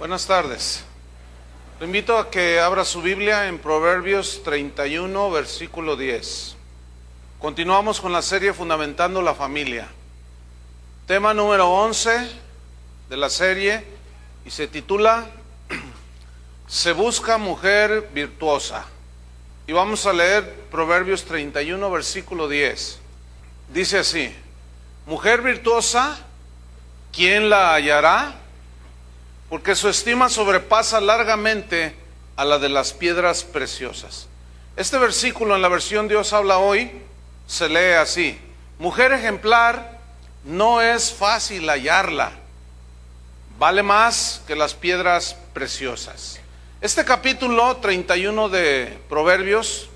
Buenas tardes. Lo invito a que abra su Biblia en Proverbios 31, versículo 10. Continuamos con la serie Fundamentando la Familia. Tema número 11 de la serie y se titula Se busca mujer virtuosa. Y vamos a leer Proverbios 31, versículo 10. Dice así, mujer virtuosa, ¿quién la hallará? Porque su estima sobrepasa largamente a la de las piedras preciosas. Este versículo en la versión Dios habla hoy se lee así, mujer ejemplar no es fácil hallarla, vale más que las piedras preciosas. Este capítulo 31 de Proverbios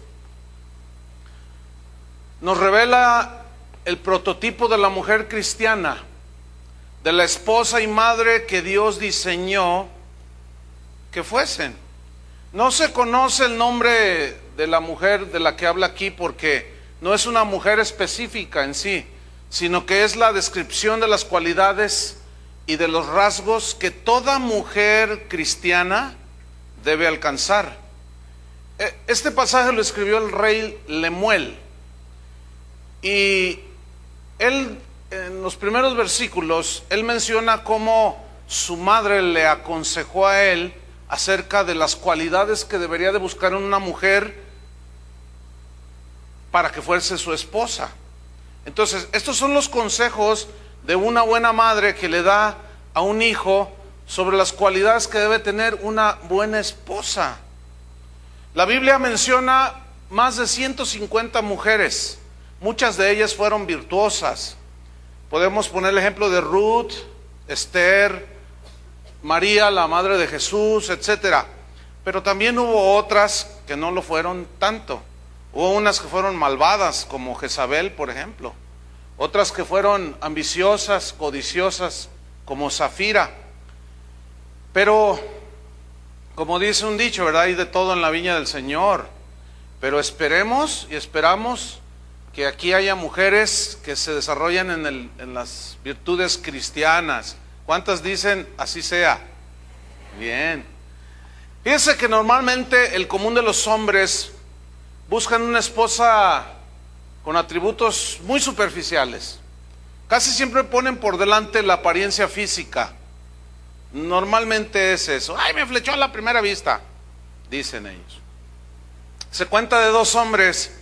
nos revela el prototipo de la mujer cristiana de la esposa y madre que Dios diseñó que fuesen. No se conoce el nombre de la mujer de la que habla aquí porque no es una mujer específica en sí, sino que es la descripción de las cualidades y de los rasgos que toda mujer cristiana debe alcanzar. E, este pasaje lo escribió el rey Lemuel y él en los primeros versículos, él menciona cómo su madre le aconsejó a él acerca de las cualidades que debería de buscar en una mujer para que fuese su esposa. Entonces, estos son los consejos de una buena madre que le da a un hijo sobre las cualidades que debe tener una buena esposa. La Biblia menciona más de 150 mujeres, muchas de ellas fueron virtuosas, Podemos poner el ejemplo de Ruth, Esther, María, la madre de Jesús, etcétera. Pero también hubo otras que no lo fueron tanto. Hubo unas que fueron malvadas, como Jezabel, por ejemplo. Otras que fueron ambiciosas, codiciosas, como Zafira. Pero, como dice un dicho, ¿verdad? Hay de todo en la viña del Señor. Pero esperemos y esperamos que aquí haya mujeres que se desarrollan en, en las virtudes cristianas. ¿Cuántas dicen así sea? Bien. Fíjense que normalmente el común de los hombres buscan una esposa con atributos muy superficiales. Casi siempre ponen por delante la apariencia física. Normalmente es eso. Ay, me flechó a la primera vista, dicen ellos. Se cuenta de dos hombres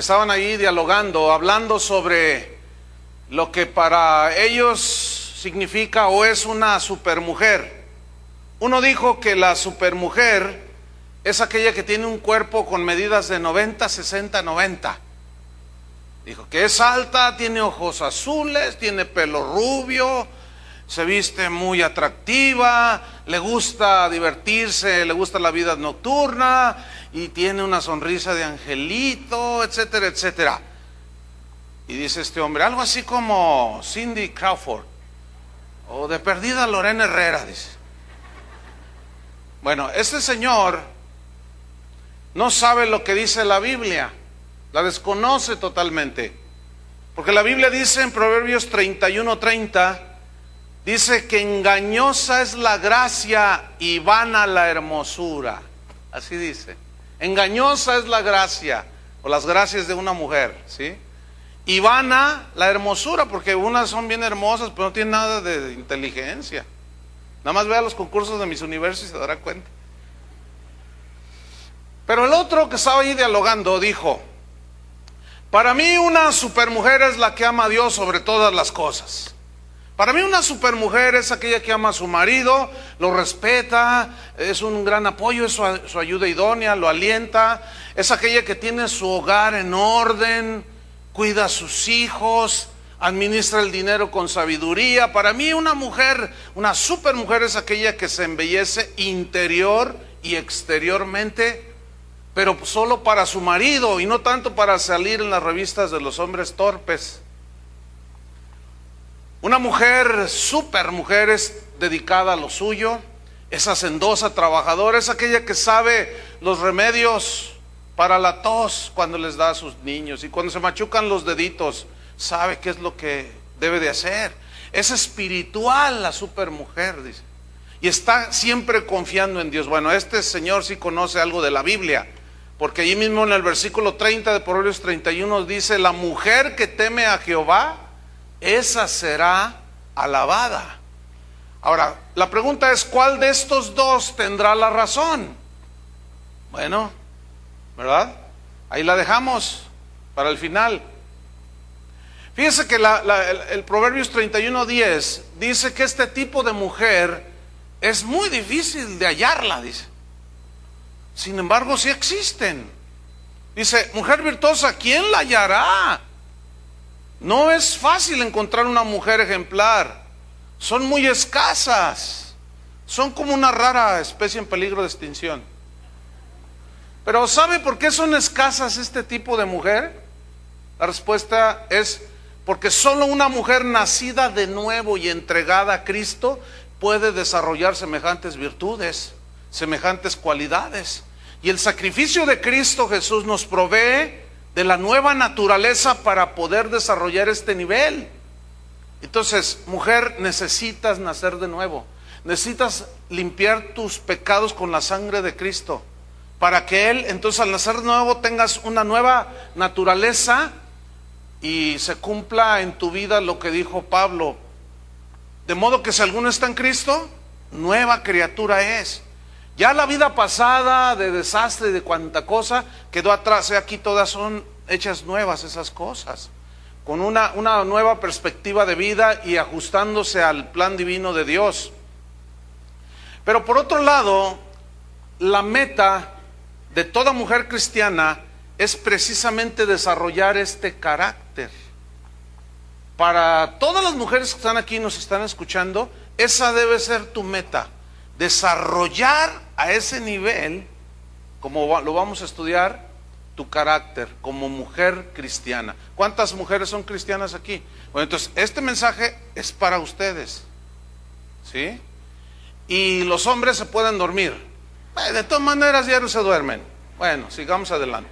estaban ahí dialogando, hablando sobre lo que para ellos significa o es una supermujer. Uno dijo que la supermujer es aquella que tiene un cuerpo con medidas de 90, 60, 90. Dijo que es alta, tiene ojos azules, tiene pelo rubio, se viste muy atractiva, le gusta divertirse, le gusta la vida nocturna y tiene una sonrisa de angelito, etcétera, etcétera. Y dice este hombre, algo así como Cindy Crawford o de perdida Lorena Herrera, dice. Bueno, este señor no sabe lo que dice la Biblia, la desconoce totalmente. Porque la Biblia dice en Proverbios 31, 30, dice que engañosa es la gracia y vana la hermosura. Así dice. Engañosa es la gracia o las gracias de una mujer, ¿sí? Y vana la hermosura, porque unas son bien hermosas, pero no tienen nada de inteligencia. Nada más vea los concursos de mis universos y se dará cuenta. Pero el otro que estaba ahí dialogando dijo, para mí una supermujer es la que ama a Dios sobre todas las cosas. Para mí una supermujer es aquella que ama a su marido, lo respeta, es un gran apoyo, es su, ayuda idónea, lo alienta, es aquella que tiene su hogar en orden, cuida a sus hijos, administra el dinero con sabiduría. Para mí una mujer, una super mujer es aquella que se embellece interior y exteriormente, pero solo para su marido y no tanto para salir en las revistas de los hombres torpes. Una mujer, super mujer, es dedicada a lo suyo, es hacendosa, trabajadora, es aquella que sabe los remedios para la tos cuando les da a sus niños y cuando se machucan los deditos, sabe qué es lo que debe de hacer. Es espiritual la supermujer, dice. Y está siempre confiando en Dios. Bueno, este señor sí conoce algo de la Biblia, porque allí mismo en el versículo 30 de Proverbios 31 dice, la mujer que teme a Jehová, esa será alabada. Ahora, la pregunta es, ¿cuál de estos dos tendrá la razón? Bueno, ¿verdad? Ahí la dejamos para el final. Fíjense que el, el, Proverbios 31.10 dice que este tipo de mujer es muy difícil de hallarla, dice. Sin embargo, sí existen. Dice, mujer virtuosa, ¿quién la hallará? No es fácil encontrar una mujer ejemplar. Son muy escasas. Son como una rara especie en peligro de extinción. Pero ¿sabe por qué son escasas este tipo de mujer? La respuesta es porque solo una mujer nacida de nuevo y entregada a Cristo puede desarrollar semejantes virtudes, semejantes cualidades. Y el sacrificio de Cristo Jesús nos provee de la nueva naturaleza para poder desarrollar este nivel. Entonces, mujer, necesitas nacer de nuevo. Necesitas limpiar tus pecados con la sangre de Cristo. Para que Él, entonces al nacer de nuevo, tengas una nueva naturaleza y se cumpla en tu vida lo que dijo Pablo. De modo que si alguno está en Cristo, nueva criatura es. Ya la vida pasada de desastre de cuanta cosa quedó atrás. Aquí todas son hechas nuevas esas cosas. Con una, una nueva perspectiva de vida y ajustándose al plan divino de Dios. Pero por otro lado, la meta de toda mujer cristiana es precisamente desarrollar este carácter. Para todas las mujeres que están aquí y nos están escuchando, esa debe ser tu meta desarrollar a ese nivel, como lo vamos a estudiar, tu carácter como mujer cristiana. ¿Cuántas mujeres son cristianas aquí? Bueno, entonces, este mensaje es para ustedes. ¿Sí? Y los hombres se pueden dormir. De todas maneras, no se duermen. Bueno, sigamos adelante.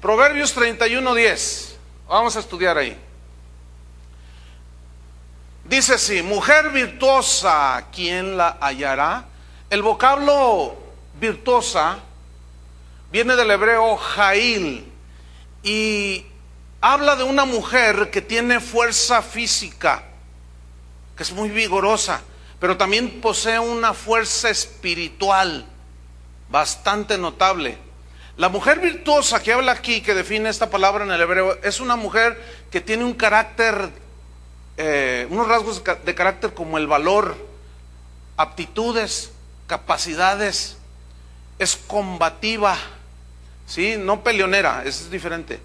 Proverbios 31:10. Vamos a estudiar ahí. Dice así, mujer virtuosa, ¿quién la hallará? El vocablo virtuosa viene del hebreo jail y habla de una mujer que tiene fuerza física, que es muy vigorosa, pero también posee una fuerza espiritual bastante notable. La mujer virtuosa que habla aquí, que define esta palabra en el hebreo, es una mujer que tiene un carácter, eh, unos rasgos de carácter como el valor, aptitudes, capacidades, es combativa, ¿sí? No peleonera, es diferente.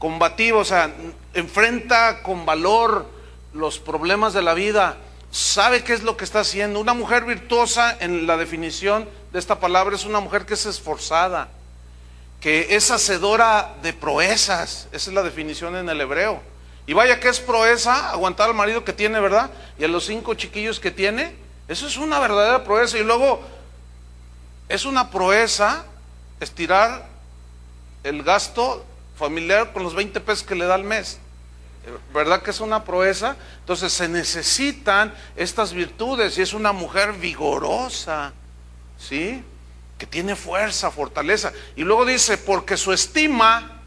Combativa, o sea, enfrenta con valor los problemas de la vida, sabe qué es lo que está haciendo. Una mujer virtuosa, en la definición de esta palabra, es una mujer que es esforzada, que es hacedora de proezas, esa es la definición en el hebreo. Y vaya que es proeza aguantar al marido que tiene, ¿verdad? Y a los cinco chiquillos que tiene, eso es una verdadera proeza. Y luego es una proeza estirar el gasto familiar con los 20 pesos que le da al mes. ¿Verdad que es una proeza? Entonces se necesitan estas virtudes y es una mujer vigorosa, ¿sí? Que tiene fuerza, fortaleza. Y luego dice, porque su estima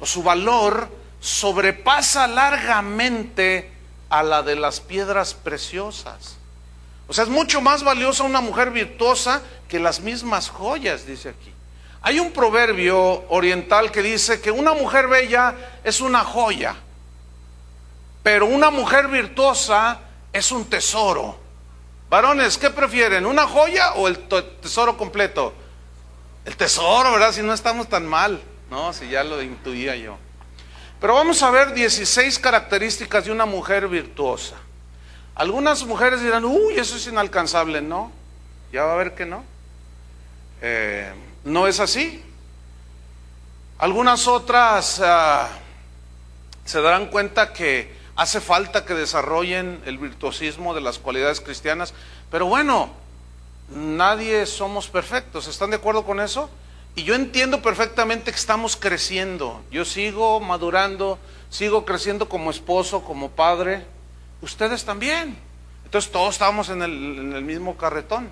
o su valor sobrepasa largamente a la de las piedras preciosas. O sea, es mucho más valiosa una mujer virtuosa que las mismas joyas, dice aquí. Hay un proverbio oriental que dice que una mujer bella es una joya, pero una mujer virtuosa es un tesoro. Varones, ¿qué prefieren? ¿Una joya o el tesoro completo? El tesoro, ¿verdad? Si no estamos tan mal, ¿no? Si ya lo intuía yo. Pero vamos a ver 16 características de una mujer virtuosa. Algunas mujeres dirán, uy, eso es inalcanzable. No, ya va a ver que no. Eh, no es así. Algunas otras ah, se darán cuenta que hace falta que desarrollen el virtuosismo de las cualidades cristianas. Pero bueno, nadie somos perfectos. ¿Están de acuerdo con eso? Y yo entiendo perfectamente que estamos creciendo. Yo sigo madurando, sigo creciendo como esposo, como padre. Ustedes también. Entonces todos el, en el mismo carretón.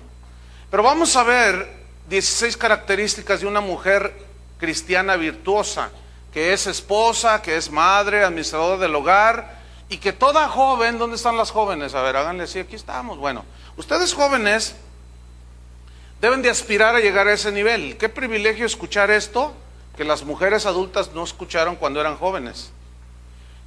Pero vamos a ver 16 características de una mujer cristiana virtuosa, que es esposa, que es madre, administradora del hogar, y que toda joven, ¿dónde están las jóvenes? A ver, háganle así, aquí estamos. Bueno, ustedes jóvenes deben de aspirar a llegar a ese nivel. Qué privilegio escuchar esto que las mujeres adultas no escucharon cuando eran jóvenes.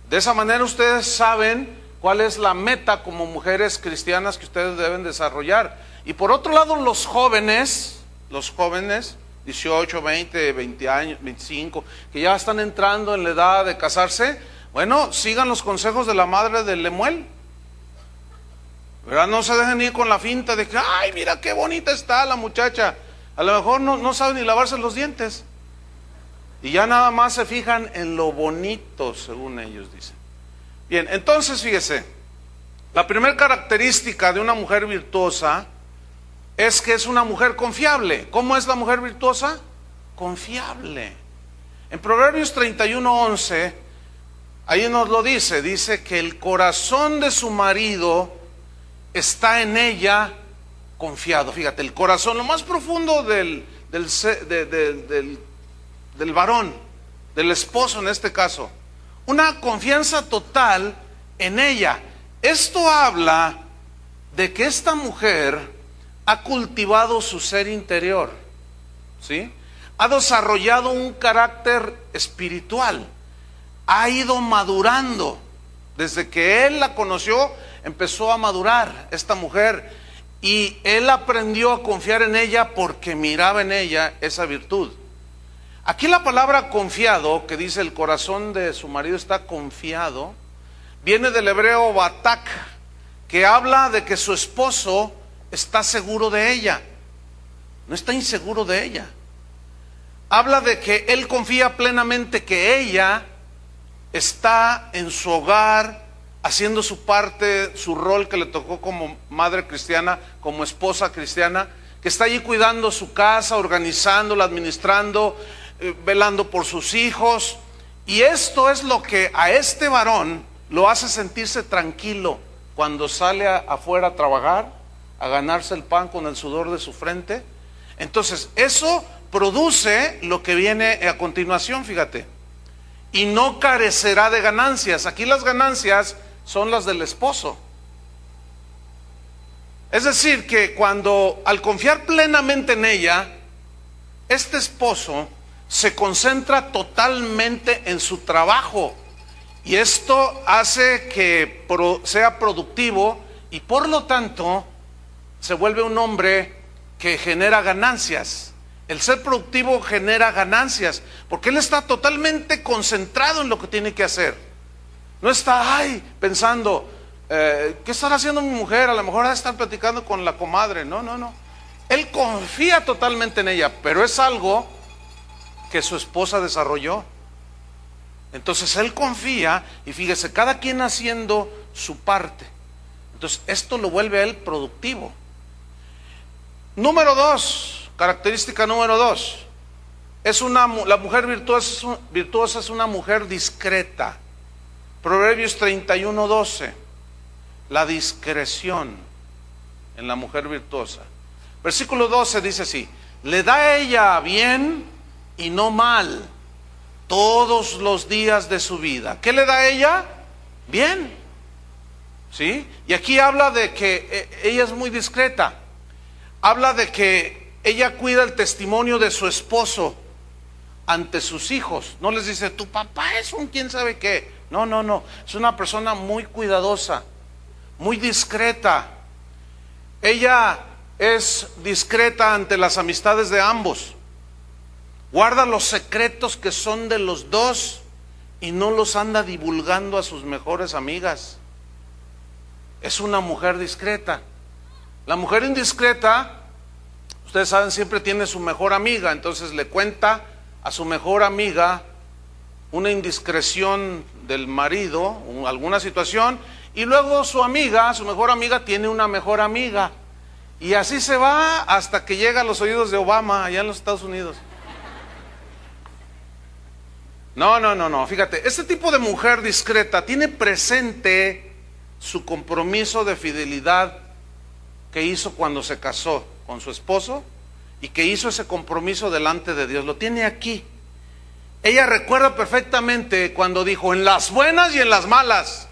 De esa manera ustedes saben cuál es la meta como mujeres cristianas que ustedes deben desarrollar. Y por otro lado, los jóvenes, los jóvenes, 18, 20, 20 años, 25, que ya están entrando en la edad de casarse, bueno, sigan los consejos de la madre de Lemuel. ¿Verdad? No se dejen ir con la finta de que, ay, mira qué bonita está la muchacha. A lo mejor no, no sabe ni lavarse los dientes. Y ya nada más se fijan en lo bonito, según ellos dicen. Bien, entonces fíjese, la primera característica de una mujer virtuosa es que es una mujer confiable. ¿Cómo es la mujer virtuosa? Confiable. En Proverbios 31:11, ahí nos lo dice, dice que el corazón de su marido está en ella confiado. Fíjate, el corazón, lo más profundo del, del, del, del varón, del esposo en este caso, una confianza total en ella. Esto habla de que esta mujer ha cultivado su ser interior, ¿sí? Ha desarrollado un carácter espiritual, ha ido madurando. Desde que él la conoció, empezó a madurar esta mujer y él aprendió a confiar en ella porque miraba en ella esa virtud. Aquí la palabra confiado, que dice el corazón de su marido está confiado, viene del hebreo batak, que habla de que su esposo está seguro de ella, no está inseguro de ella. Habla de que él confía plenamente que ella está en su hogar, haciendo su parte, su rol que le tocó como madre cristiana, como esposa cristiana, que está allí cuidando su casa, organizándola, administrando, velando por sus hijos. Y esto es lo que a este varón lo hace sentirse tranquilo cuando sale afuera a trabajar, a ganarse el pan con el sudor de su frente. Entonces, eso produce lo que viene a continuación, fíjate. Y no carecerá de ganancias. Aquí las ganancias son las del esposo. Es decir, que cuando al confiar plenamente en ella, este esposo se concentra totalmente en su trabajo y esto hace que sea productivo y por lo tanto se vuelve un hombre que genera ganancias. El ser productivo genera ganancias, porque él está totalmente concentrado en lo que tiene que hacer. No está, ay, pensando, eh, ¿qué estará haciendo mi mujer? A lo mejor estar platicando con la comadre. No, no, no. Él confía totalmente en ella, pero es algo que su esposa desarrolló. Entonces él confía y fíjese, cada quien haciendo su parte. Entonces esto lo vuelve a él productivo. Número dos, característica número dos, es una, la mujer virtuosa, virtuosa es una mujer discreta. Proverbios 31, 12, la discreción en la mujer virtuosa. Versículo 12 dice así, le da ella bien y no mal todos los días de su vida. ¿Qué le da ella? Bien. ¿Sí? Y aquí habla de que eh, ella es muy discreta habla de que ella cuida el testimonio de su esposo ante sus hijos. No les dice, tu papá es un quién sabe qué. No, no, no. Es una persona muy cuidadosa, muy discreta. Ella es discreta ante las amistades de ambos. Guarda los secretos que son de los dos y no los anda divulgando a sus mejores amigas. Es una mujer discreta. La mujer indiscreta, ustedes saben, siempre tiene su mejor amiga, entonces le cuenta a su mejor amiga una indiscreción del marido, alguna situación, y luego su amiga, su mejor amiga, tiene una mejor amiga. Y así se va hasta que llega a los oídos de Obama allá en los Estados Unidos. No, no, no, no. Fíjate, este tipo de mujer discreta tiene presente su compromiso de fidelidad que hizo cuando se casó con su esposo y que hizo ese compromiso delante de Dios. Lo tiene aquí. Ella recuerda perfectamente cuando dijo, en las buenas y en las malas.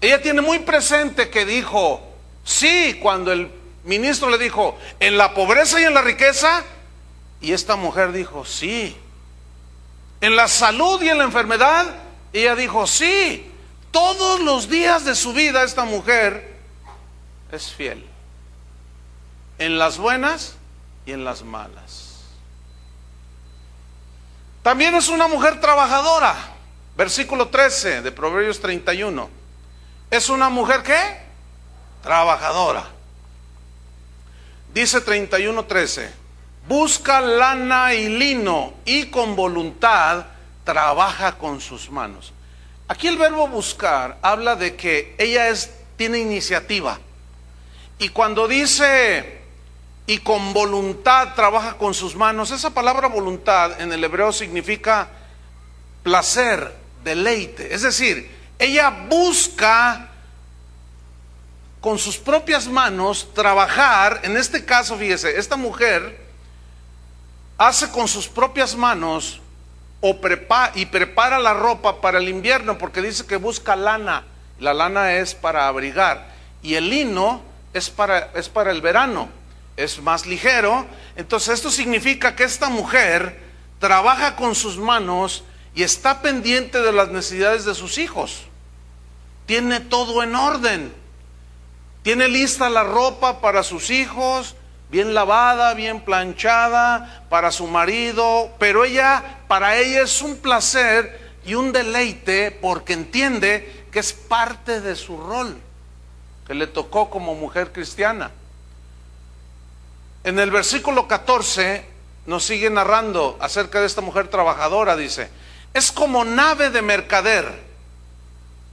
Ella tiene muy presente que dijo, sí, cuando el ministro le dijo, en la pobreza y en la riqueza. Y esta mujer dijo, sí, en la salud y en la enfermedad, ella dijo, sí, todos los días de su vida esta mujer es fiel. En las buenas y en las malas. También es una mujer trabajadora. Versículo 13 de Proverbios 31. Es una mujer que trabajadora. Dice 31:13 busca lana y lino y con voluntad trabaja con sus manos. Aquí el verbo buscar habla de que ella es, tiene iniciativa. Y cuando dice y con voluntad trabaja con sus manos, esa palabra voluntad en el hebreo significa placer, deleite. Es decir, ella busca con sus propias manos trabajar, en este caso, fíjese, esta mujer hace con sus propias manos y prepara la ropa para el invierno, porque dice que busca lana. La lana es para abrigar y el lino es para, es para el verano, es más ligero. Entonces esto significa que esta mujer trabaja con sus manos y está pendiente de las necesidades de sus hijos. Tiene todo en orden. Tiene lista la ropa para sus hijos, bien lavada, bien planchada para su marido, pero ella, para ella es un placer y un deleite porque entiende que es parte de su rol que le tocó como mujer cristiana. En el versículo 14 nos sigue narrando acerca de esta mujer trabajadora, dice, es como nave de mercader,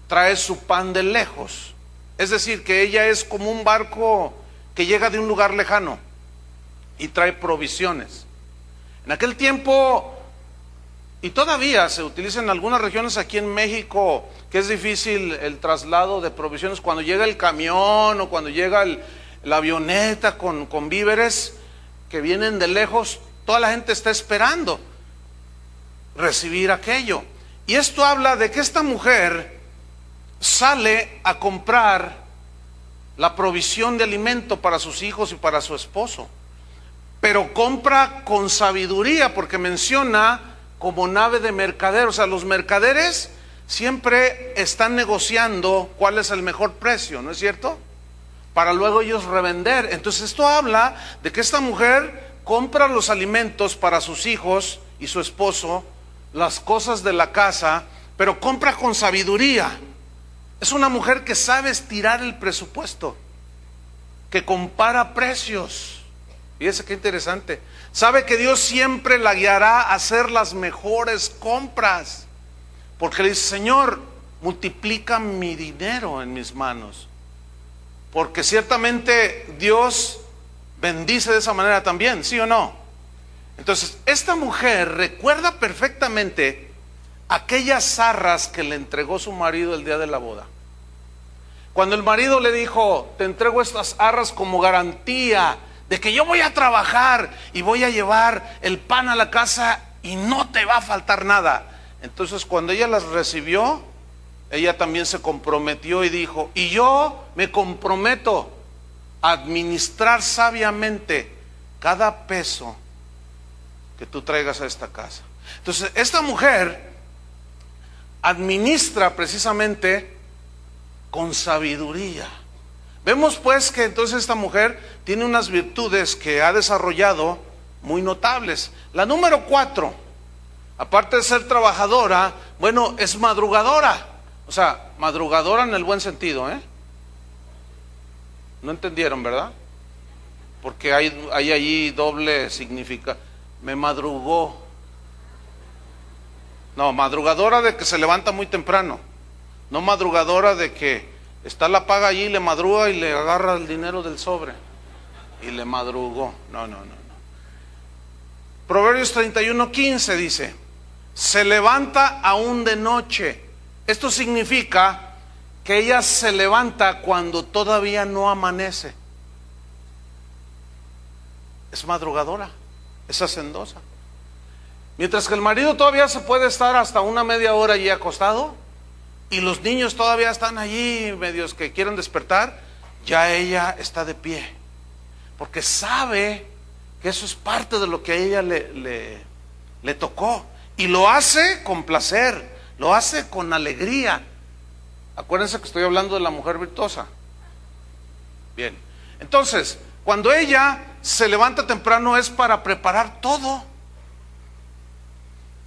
trae su pan de lejos. Es decir, que ella es como un barco que llega de un lugar lejano y trae provisiones. En aquel tiempo, y todavía se utiliza en algunas regiones aquí en México, que es difícil el traslado de provisiones, cuando llega el camión o cuando llega la avioneta con, con víveres que vienen de lejos, toda la gente está esperando recibir aquello. Y esto habla de que esta mujer sale a comprar la provisión de alimento para sus hijos y para su esposo pero compra con sabiduría porque menciona como nave de mercader. O sea, los mercaderes siempre están negociando cuál es el mejor precio, ¿no es cierto? Para luego ellos revender. Entonces esto habla de que esta mujer compra los alimentos para sus hijos y su esposo, las cosas de la casa, pero compra con sabiduría. Es una mujer que sabe estirar el presupuesto, que compara precios Fíjese qué interesante. Sabe que Dios siempre la guiará a hacer las mejores compras. Porque le dice, Señor, multiplica mi dinero en mis manos. Porque ciertamente Dios bendice de esa manera también, ¿sí o no? Entonces, esta mujer recuerda perfectamente aquellas zarras que le entregó su marido el día de la boda. Cuando el marido le dijo, te entrego estas arras como garantía de que yo voy a trabajar y voy a llevar el pan a la casa y no te va a faltar nada. Entonces cuando ella las recibió, ella también se comprometió y dijo, y yo me comprometo a administrar sabiamente cada peso que tú traigas a esta casa. Entonces, esta mujer administra precisamente con sabiduría. Vemos pues que entonces esta mujer tiene unas virtudes que ha desarrollado muy notables. La número cuatro, aparte de ser trabajadora, bueno, es madrugadora. O sea, madrugadora en el buen sentido, ¿eh? No entendieron, ¿verdad? Porque hay, hay allí doble significa. Me madrugó. No, madrugadora de que se levanta muy temprano. No madrugadora de que está la paga allí, le madruga y le agarra el dinero del sobre. Y le madrugó. No, no, no. no. Proverbios 31, 15 dice, se levanta aún de noche. Esto significa que ella se levanta cuando todavía no amanece. Es madrugadora, es hacendosa. Mientras que el marido todavía se puede estar hasta una media hora allí acostado y los niños todavía están allí medios que quieren despertar, ya ella está de pie. Porque sabe que eso es parte de lo que a ella le, le, le tocó. Y lo hace con placer, lo hace con alegría. Acuérdense que estoy hablando de la mujer virtuosa. Bien, entonces, cuando ella se levanta temprano es para preparar todo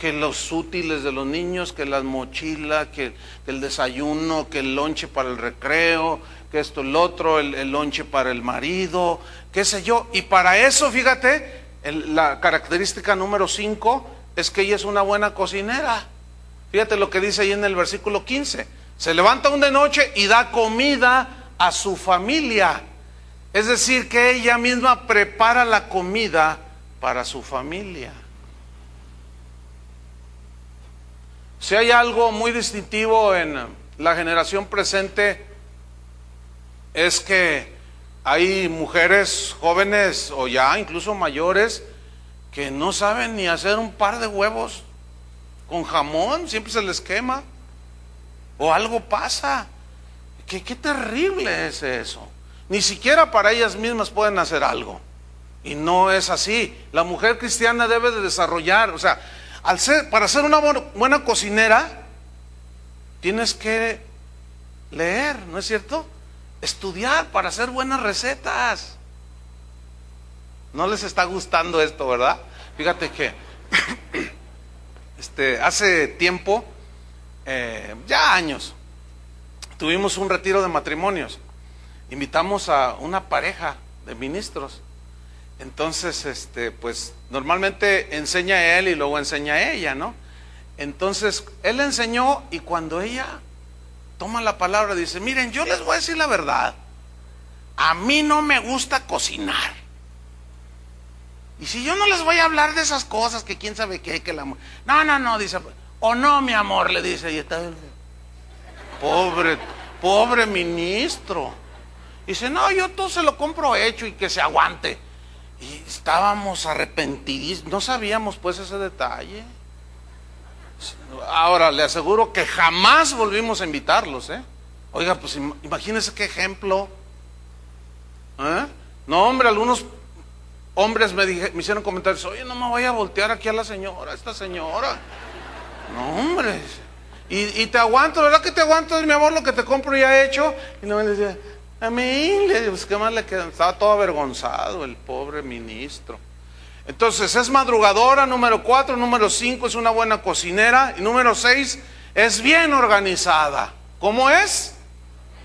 que los útiles de los niños, que las mochilas, que, el desayuno, que el lonche para el recreo, que esto, el otro, el, lonche para el marido, qué sé yo. Y para eso, fíjate, la característica número 5 es que ella es una buena cocinera. Fíjate lo que dice ahí en el versículo 15. Se levanta un de noche y da comida a su familia. Es decir, que ella misma prepara la comida para su familia. Si hay algo muy distintivo en la generación presente, es que hay mujeres jóvenes o ya incluso mayores que no saben ni hacer un par de huevos con jamón, siempre se les quema. O algo pasa. ¿Qué, qué terrible es eso. Ni siquiera para ellas mismas pueden hacer algo. Y no es así. La mujer cristiana debe de desarrollar, o sea, para ser una buena cocinera, tienes que leer, ¿no es cierto? Estudiar para hacer buenas recetas. No les está gustando esto, ¿verdad? Fíjate que este, hace tiempo, eh, ya años, tuvimos un retiro de matrimonios. Invitamos a una pareja de ministros entonces, este, pues normalmente enseña él y luego enseña ella, ¿no? Entonces, él enseñó y cuando ella toma la palabra dice, miren, yo les voy a decir la verdad, a mí no me gusta cocinar. Y si yo no les voy a hablar de esas cosas, que quién sabe qué, que la... No, no, no, dice, o no, mi amor, le dice, y está... Pobre, pobre ministro. Dice, no, yo todo se lo compro hecho y que se aguante. Y estábamos arrepentidos, no sabíamos pues ese detalle. Ahora, le aseguro que jamás volvimos a invitarlos, ¿eh? Oiga, pues imagínense qué ejemplo. ¿Eh? No, hombre, algunos hombres me, me hicieron comentarios, oye, no me voy a voltear aquí a la señora, a esta señora. No, hombre. Y, te aguanto, ¿verdad que te aguanto, mi amor, lo que te compro ya hecho? Y no me decía, a mí, pues, ¿qué más le queda? Estaba todo avergonzado el pobre ministro. Entonces, es madrugadora, número cuatro, número cinco, es una buena cocinera, y número seis, es bien organizada. ¿Cómo es?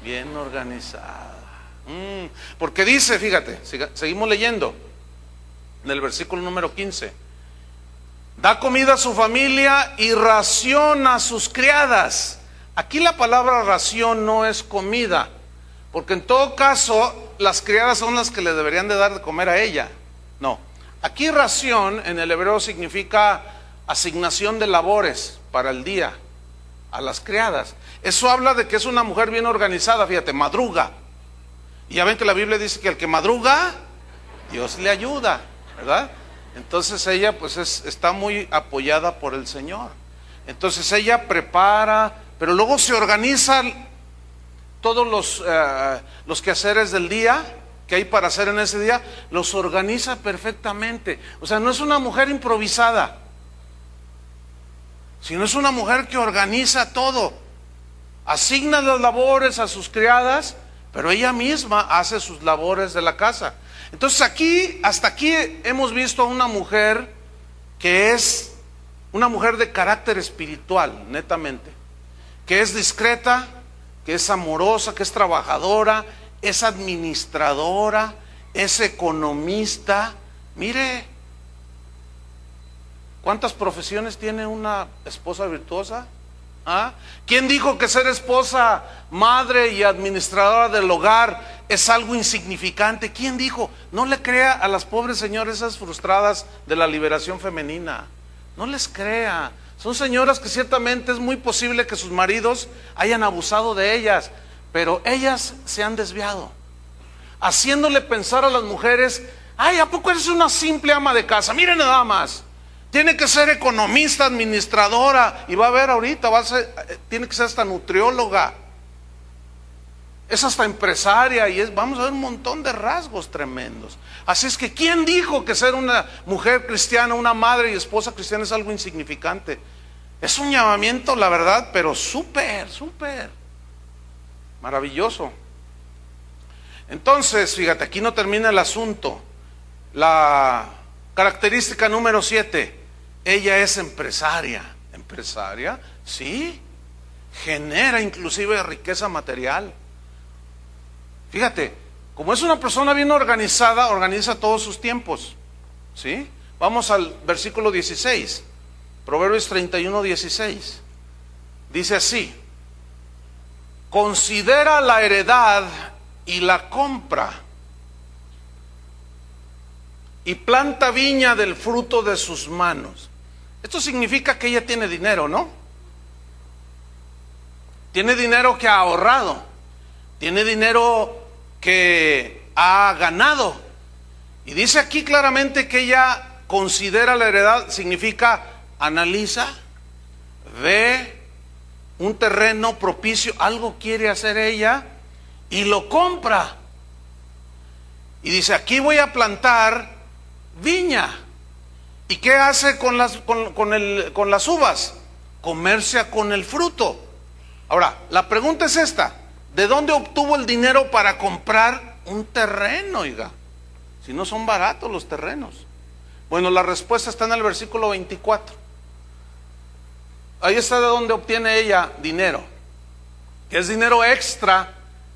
Bien organizada. Mm, porque dice, fíjate, seguimos leyendo, en el versículo número 15, da comida a su familia y raciona a sus criadas. Aquí la palabra ración no es comida, porque en todo caso, las criadas son las que le deberían de dar de comer a ella. No. Aquí ración en el hebreo significa asignación de labores para el día a las criadas. Eso habla de que es una mujer bien organizada, fíjate, madruga. Y ya ven que la Biblia dice que el que madruga, Dios le ayuda, ¿verdad? Entonces ella pues está muy apoyada por el Señor. Entonces ella prepara, pero luego se organiza todos los, eh, los quehaceres del día que hay para hacer en ese día, los organiza perfectamente. O sea, no es una mujer improvisada, sino es una mujer que organiza todo. Asigna las labores a sus criadas, pero ella misma hace sus labores de la casa. Entonces aquí, hasta aquí hemos visto a una mujer que es una mujer de carácter espiritual, netamente, que es discreta, que es amorosa, que es trabajadora, es administradora, es economista. Mire, ¿cuántas profesiones tiene una esposa virtuosa? ¿Ah? ¿Quién dijo que ser esposa, madre y administradora del hogar es algo insignificante? ¿Quién dijo? No le crea a las pobres señoras esas frustradas de la liberación femenina. No les crea. Son señoras que ciertamente es muy posible que sus maridos hayan abusado de ellas, pero ellas se han desviado, haciéndole pensar a las mujeres, ay, ¿a poco eres una simple ama de casa? Miren nada más. Tiene que ser economista, administradora, y va a ver ahorita, va a ser, eh, tiene que ser hasta nutrióloga. Es hasta empresaria y es, vamos a ver un montón de rasgos tremendos. Así es que, ¿quién dijo que ser una mujer cristiana, una madre y esposa cristiana es algo insignificante? Es un llamamiento, la verdad, pero súper, súper maravilloso. Entonces, fíjate, aquí no termina el asunto. La característica número siete, ella es empresaria. ¿Empresaria? Sí. Genera inclusive riqueza material. Fíjate, como es una persona bien organizada, organiza todos sus tiempos. ¿Sí? Vamos al versículo 16. Proverbios 31, 16. Dice así. Considera la heredad y la compra y planta viña del fruto de sus manos. Esto significa que ella tiene dinero, ¿no? Tiene dinero que ha ahorrado, tiene dinero que ha ganado. Y dice aquí claramente que ella considera la heredad, significa analiza, ve un terreno propicio, algo quiere hacer ella y lo compra. Y dice, aquí voy a plantar viña. ¿Y qué hace con las, con, el, con las uvas? Comercia con el fruto. Ahora, la pregunta es esta. ¿De dónde obtuvo el dinero para comprar un terreno, oiga? Si no son baratos los terrenos. Bueno, la respuesta está en el versículo 24. Ahí está de donde obtiene ella dinero, que es dinero extra.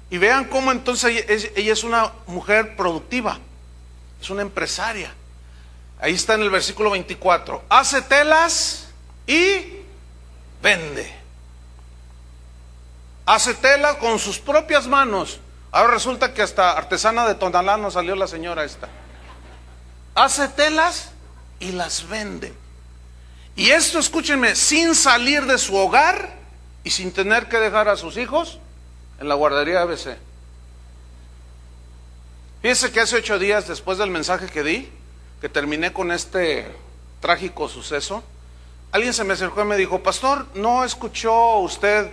Y vean cómo entonces ella es una mujer productiva, es una empresaria. Ahí está en el versículo 24. Hace telas y vende. Hace telas con sus propias manos. Ahora resulta que hasta artesana de Tonalá nos salió la señora esta. Hace telas y las vende. Y esto, escúchenme, sin salir de su hogar y sin tener que dejar a sus hijos en la guardería ABC. Fíjense que hace ocho días después del mensaje que di, que terminé con este trágico suceso, alguien se me acercó y me dijo, pastor, ¿no escuchó usted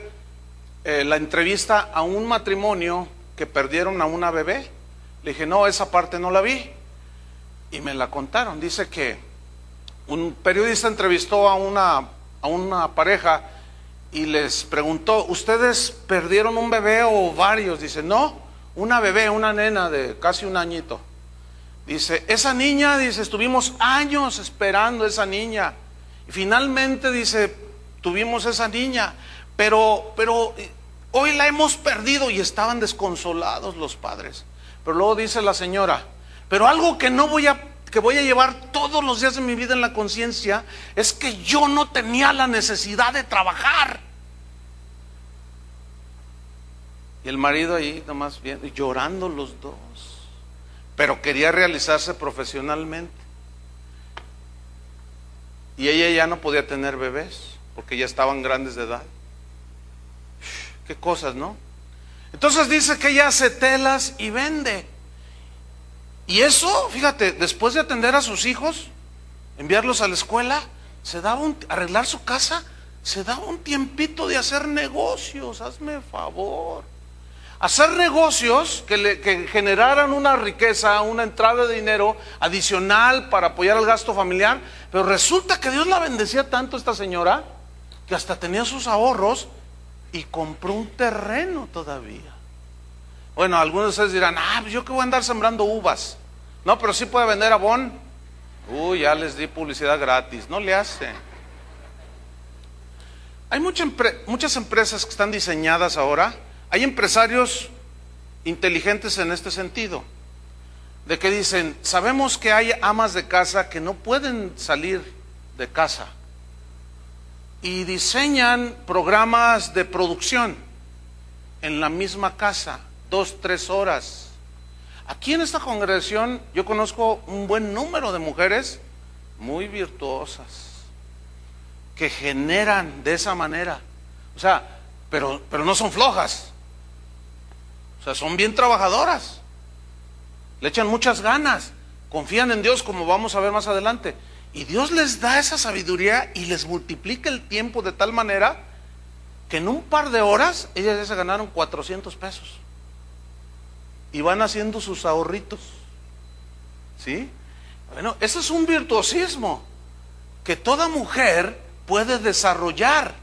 eh, la entrevista a un matrimonio que perdieron a una bebé? Le dije, no, esa parte no la vi. Y me la contaron. Dice que un periodista entrevistó a una, a una pareja y les preguntó, ¿ustedes perdieron un bebé o varios? Dice, no, una bebé, una nena de casi un añito. Dice, esa niña, dice, estuvimos años esperando esa niña. Y finalmente, dice, tuvimos esa niña, pero, pero hoy la hemos perdido y estaban desconsolados los padres. Pero luego dice la señora, pero algo que no voy a que voy a llevar todos los días de mi vida en la conciencia es que yo no tenía la necesidad de trabajar. Y el marido ahí nomás bien, llorando los dos, pero quería realizarse profesionalmente. Y ella ya no podía tener bebés, porque ya estaban grandes de edad. Qué cosas, ¿no? Entonces dice que ella hace telas y vende. Y eso, fíjate, después de atender a sus hijos, enviarlos a la escuela, se daba un, arreglar su casa, se daba un tiempito de hacer negocios, hazme favor. Hacer negocios que, le, que generaran una riqueza, una entrada de dinero adicional para apoyar el gasto familiar. Pero resulta que Dios la bendecía tanto esta señora que hasta tenía sus ahorros y compró un terreno todavía. Bueno, algunos de ustedes dirán, ah, pues yo que voy a andar sembrando uvas. No, pero sí puede vender abón. Uy, ya les di publicidad gratis. No le hace. Hay muchas empresas que están diseñadas ahora. Hay empresarios inteligentes en este sentido. De que dicen, sabemos que hay amas de casa que no pueden salir de casa. Y diseñan programas de producción en la misma casa, dos, tres horas. Aquí en esta congregación yo conozco un buen número de mujeres muy virtuosas que generan de esa manera. O sea, pero, pero no son flojas. O sea, son bien trabajadoras. Le echan muchas ganas. Confían en Dios como vamos a ver más adelante. Y Dios les da esa sabiduría y les multiplica el tiempo de tal manera que en un par de horas ellas ya se ganaron 400 pesos. Y van haciendo sus ahorritos. ¿Sí? Bueno, eso es un virtuosismo que toda mujer puede desarrollar.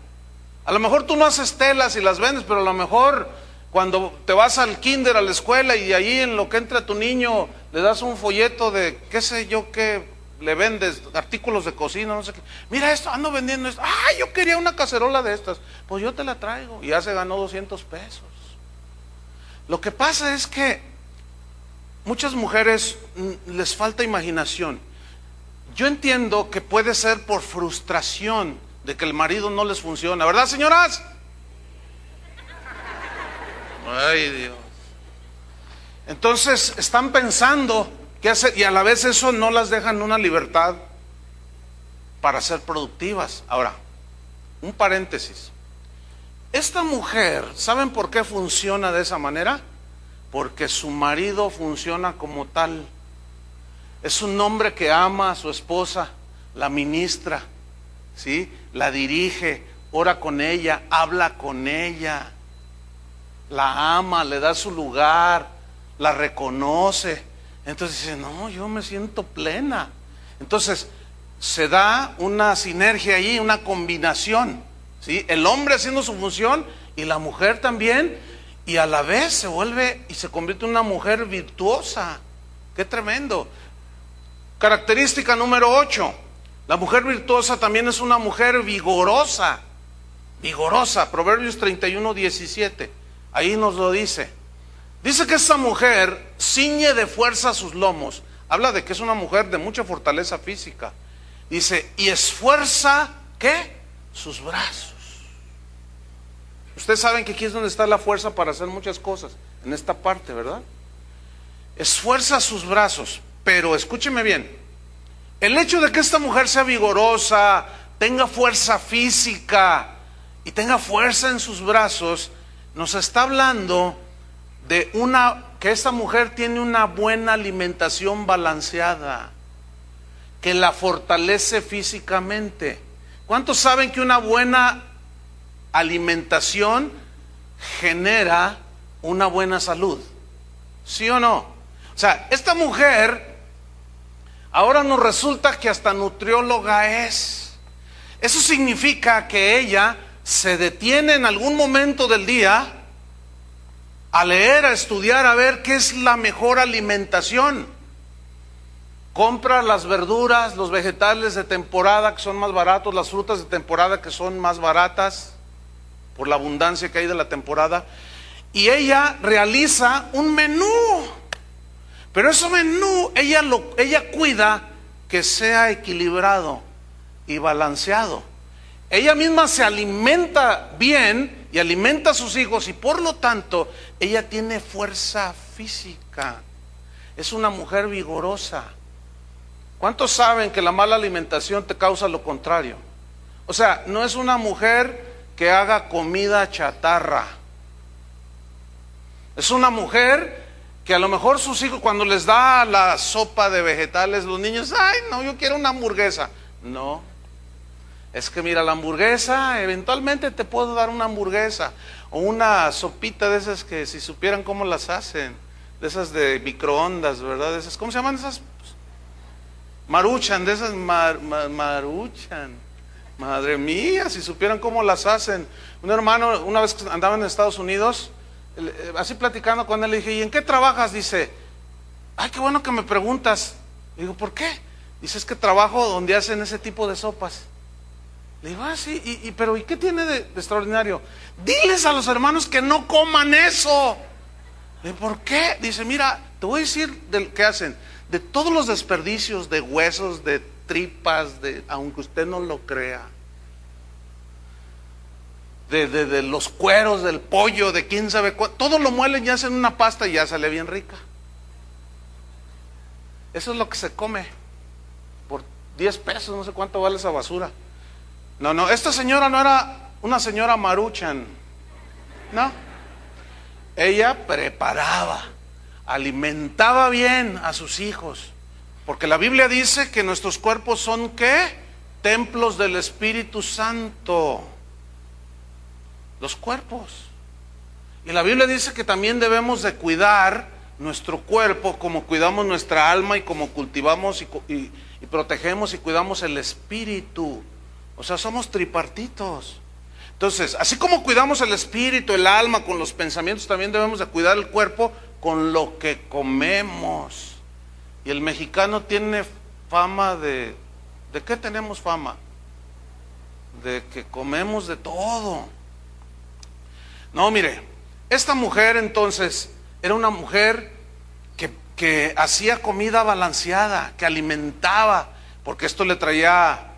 A lo mejor tú no haces telas y las vendes, pero a lo mejor cuando te vas al kinder, a la escuela y ahí en lo que entra tu niño le das un folleto de qué sé yo qué le vendes, artículos de cocina, no sé qué. Mira esto, ando vendiendo esto. Ah, yo quería una cacerola de estas. Pues yo te la traigo. Y ya se ganó 200 pesos. Lo que pasa es que muchas mujeres mm, les falta imaginación. Yo entiendo que puede ser por frustración de que el marido no les funciona, ¿verdad, señoras? Ay, Dios. Entonces están pensando qué hacer y a la vez eso no las dejan una libertad para ser productivas. Ahora, un paréntesis. Esta mujer, ¿saben por qué funciona de esa manera? Porque su marido funciona como tal. Es un hombre que ama a su esposa, la ministra, ¿sí? La dirige, ora con ella, habla con ella, la ama, le da su lugar, la reconoce. Entonces dice, no, yo me siento plena. Entonces se da una sinergia ahí, una combinación, ¿sí? El hombre haciendo su función y la mujer también, y a la vez se vuelve y se convierte en una mujer virtuosa. Qué tremendo. Característica número 8. La mujer virtuosa también es una mujer vigorosa. Vigorosa. Proverbios 31, 17. Ahí nos lo dice. Dice que esta mujer ciñe de fuerza sus lomos. Habla de que es una mujer de mucha fortaleza física. Dice, y esfuerza, ¿qué? Sus brazos. Ustedes saben que aquí es donde está la fuerza para hacer muchas cosas. En esta parte, ¿verdad? Esfuerza sus brazos. Pero escúcheme bien, el hecho de que esta mujer sea vigorosa, tenga fuerza física y tenga fuerza en sus brazos, nos está hablando de una que esta mujer tiene una buena alimentación balanceada, que la fortalece físicamente. ¿Cuántos saben que una buena alimentación genera una buena salud? ¿Sí o no? O sea, esta mujer Ahora nos resulta que hasta nutrióloga es. Eso significa que ella se detiene en algún momento del día a leer, a estudiar, a ver qué es la mejor alimentación. Compra las verduras, los vegetales de temporada que son más baratos, las frutas de temporada que son más baratas por la abundancia que hay de la temporada. Y ella realiza un menú pero ese menú, ella, lo, ella cuida que sea equilibrado y balanceado. Ella misma se alimenta bien y alimenta a sus hijos y por lo tanto ella tiene fuerza física. Es una mujer vigorosa. ¿Cuántos saben que la mala alimentación te causa lo contrario? O sea, no es una mujer que haga comida chatarra. Es una mujer que a lo mejor sus hijos cuando les da la sopa de vegetales, los niños, ay, no, yo quiero una hamburguesa. No, es que mira, la hamburguesa, eventualmente te puedo dar una hamburguesa o una sopita de esas que si supieran cómo las hacen, de esas de microondas, ¿verdad? Esas, ¿Cómo se llaman esas? Maruchan, de esas maruchan. Madre mía, si supieran cómo las hacen. Un hermano, una vez que andaba en Estados Unidos, eh, así platicando con él, le dije, ¿y en qué trabajas? Dice, ay, qué bueno que me preguntas. digo, ¿por qué? Dice, es que trabajo donde hacen ese tipo de sopas. Le digo, ah, sí, y, pero ¿y qué tiene de, extraordinario? Diles a los hermanos que no coman eso. Le digo, ¿por qué? Dice, mira, te voy a decir de qué hacen. De todos los desperdicios de huesos, de tripas, de, aunque usted no lo crea. De, de, los cueros del pollo, de quién sabe cuál. Todo lo muelen y hacen una pasta y ya sale bien rica. Eso es lo que se come. Por 10 pesos, no sé cuánto vale esa basura. No, no, esta señora no era una señora maruchan. No. Ella preparaba, alimentaba bien a sus hijos. Porque la Biblia dice que nuestros cuerpos son qué? Templos del Espíritu Santo. Los cuerpos. Y la Biblia dice que también debemos de cuidar nuestro cuerpo como cuidamos nuestra alma y como cultivamos y, y protegemos y cuidamos el espíritu. O sea, somos tripartitos. Entonces, así como cuidamos el espíritu, el alma con los pensamientos, también debemos de cuidar el cuerpo con lo que comemos. Y el mexicano tiene fama de... ¿De qué tenemos fama? De que comemos de todo. No, mire, esta mujer entonces era una mujer que, que hacía comida balanceada, que alimentaba, porque esto le traía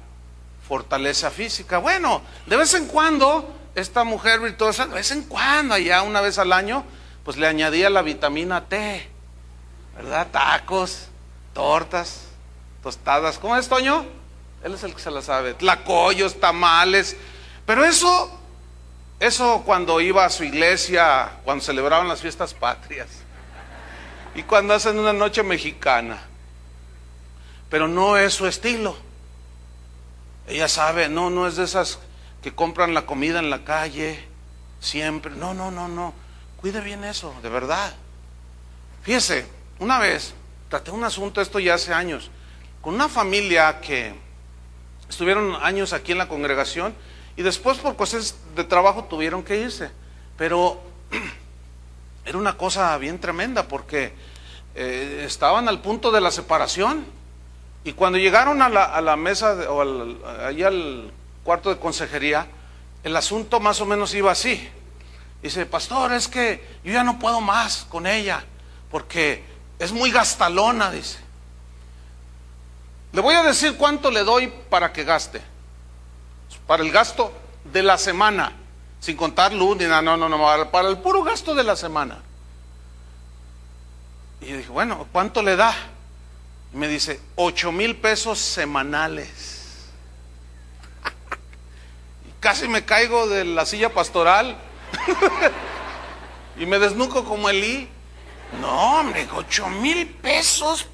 fortaleza física. Bueno, de vez en cuando, esta mujer virtuosa, de vez en cuando, allá una vez al año, pues le añadía la vitamina T, ¿verdad? Tacos, tortas, tostadas. ¿Cómo es, Toño? Él es el que se la sabe. Tlacoyos, tamales. Pero eso, eso cuando iba a su iglesia, cuando celebraban las fiestas patrias. Y cuando hacen una noche mexicana. Pero no es su estilo. Ella sabe, no, no es de esas que compran la comida en la calle siempre. No, no, no, no. Cuide bien eso, de verdad. Fíjese, una vez traté un asunto, esto ya hace años, con una familia que estuvieron años aquí en la congregación y después por cosas de trabajo tuvieron que irse. Pero era una cosa bien tremenda porque eh, estaban al punto de la separación. Y cuando llegaron a la, mesa, o al, al cuarto de consejería, el asunto más o menos iba así. Dice, pastor, es que yo ya no puedo más con ella, porque es muy gastalona, dice. Le voy a decir cuánto le doy para que gaste. Para el gasto de la semana, sin contar luz ni nada, no, no, no, para el puro gasto de la semana. Y dije, bueno, ¿cuánto le da? me dice, ocho mil pesos semanales. y casi me caigo de la silla pastoral. y me desnuco como Elí. No, hombre, ocho mil pesos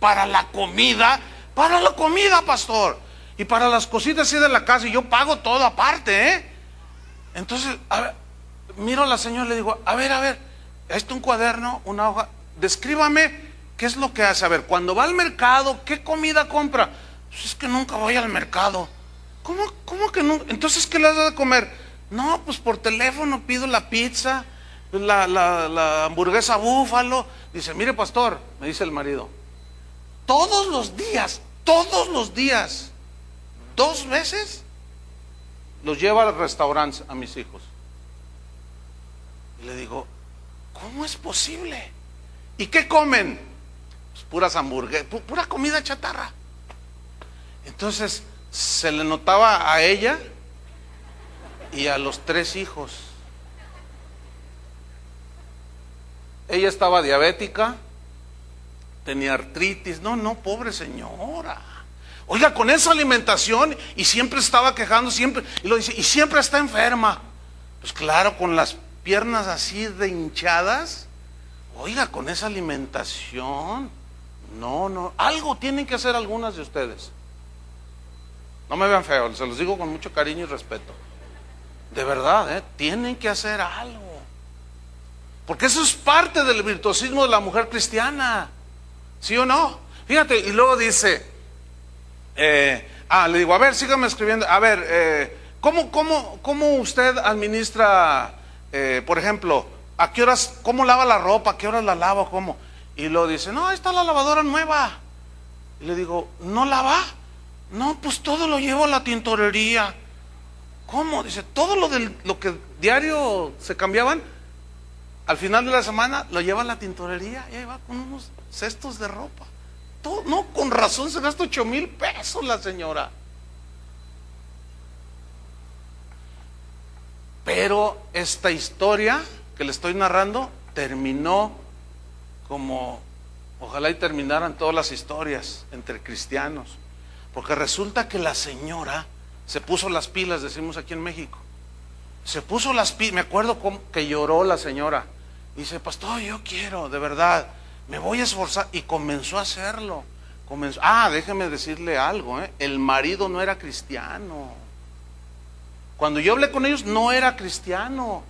para la comida. Para la comida, pastor. Y para las cositas así de la casa. Y yo pago todo aparte, ¿eh? Entonces, miro a la señora y le digo, a ver, a ver, esto un cuaderno, una hoja. Descríbame ¿Qué es lo que hace? A ver, cuando va al mercado, ¿qué comida compra? Pues es que nunca voy al mercado. ¿Cómo, cómo que no? Entonces, ¿qué le has de comer? No, pues por teléfono pido la pizza, la, la hamburguesa búfalo. Dice, mire pastor, me dice el marido, todos los días, todos los días, dos veces, los lleva al restaurante a mis hijos. Y le digo, ¿cómo es posible? ¿Y qué comen? puras hamburguesas, pura comida chatarra. Entonces se le notaba a ella y a los tres hijos. Ella estaba diabética, tenía artritis. No, no, pobre señora. Oiga, con esa alimentación y siempre estaba quejando, siempre, y lo dice, y siempre está enferma. Pues claro, con las piernas así de hinchadas. Oiga, con esa alimentación. No, no, algo tienen que hacer algunas de ustedes. No me vean feo, se los digo con mucho cariño y respeto. De verdad, ¿eh? tienen que hacer algo. Porque eso es parte del virtuosismo de la mujer cristiana. ¿Sí o no? Fíjate, y luego dice, eh, ah, le digo, a ver, sígame escribiendo. A ver, eh, ¿cómo, cómo, cómo, usted administra, eh, por ejemplo, a qué horas, cómo lava la ropa, a qué horas la lava, cómo? Y lo dice, no, ahí está la lavadora nueva. Y le digo, ¿no lava? No, pues todo lo llevo a la tintorería. ¿Cómo? Dice, todo lo, del, lo que diario se cambiaban, al final de la semana lo lleva a la tintorería y ahí va con unos cestos de ropa. No, con razón se gasta ocho mil pesos la señora. Pero esta historia que le estoy narrando terminó como ojalá y terminaran todas las historias entre cristianos. Porque resulta que la señora se puso las pilas, decimos aquí en México. Se puso las pilas, me acuerdo que lloró la señora. Dice, pastor, yo quiero, de verdad, me voy a esforzar. Y comenzó a hacerlo. Comenzó, ah, déjeme decirle algo, ¿eh? el marido no era cristiano. Cuando yo hablé con ellos, no era cristiano.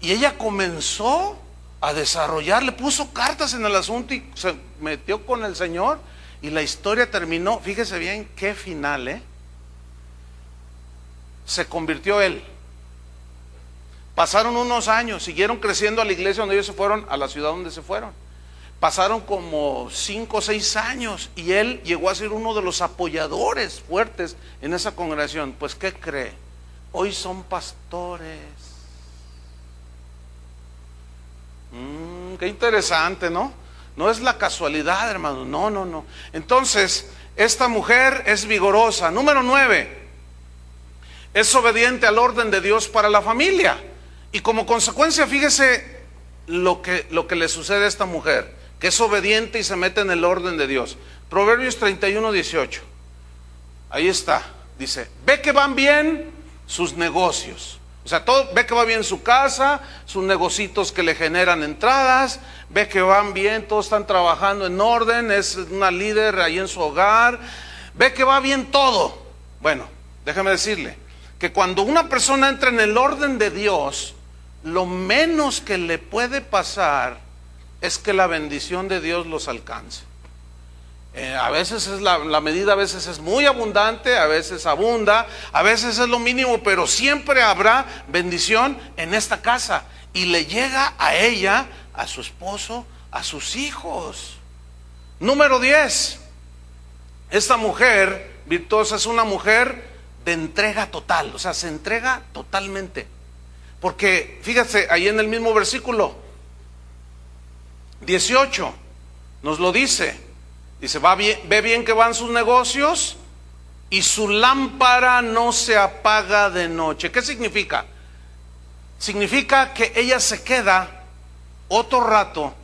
Y ella comenzó a desarrollar, le puso cartas en el asunto y se metió con el Señor. Y la historia terminó, fíjese bien qué final, ¿eh? Se convirtió él. Pasaron unos años, siguieron creciendo a la iglesia donde ellos se fueron, a la ciudad donde se fueron. Pasaron como cinco o seis años y él llegó a ser uno de los apoyadores fuertes en esa congregación. Pues, ¿qué cree? Hoy son pastores. Mm, qué interesante, ¿no? No es la casualidad, hermano. No, no, no. Entonces, esta mujer es vigorosa. Número nueve, es obediente al orden de Dios para la familia. Y como consecuencia, fíjese lo que, lo que le sucede a esta mujer que es obediente y se mete en el orden de Dios. Proverbios 31, 18. Ahí está. Dice, ve que van bien sus negocios. O sea, todo, ve que va bien su casa, sus negocios que le generan entradas, ve que van bien, todos están trabajando en orden, es una líder ahí en su hogar, ve que va bien todo. Bueno, déjame decirle que cuando una persona entra en el orden de Dios, lo menos que le puede pasar es que la bendición de Dios los alcance. Eh, a veces es la, la, medida, a veces es muy abundante, a veces abunda, a veces es lo mínimo, pero siempre habrá bendición en esta casa. Y le llega a ella, a su esposo, a sus hijos. Número 10. Esta mujer virtuosa es una mujer de entrega total, o sea, se entrega totalmente. Porque fíjate, ahí en el mismo versículo, 18 nos lo dice. Dice, va bien, ve bien que van sus negocios y su lámpara no se apaga de noche. ¿Qué significa? Significa que ella se queda otro rato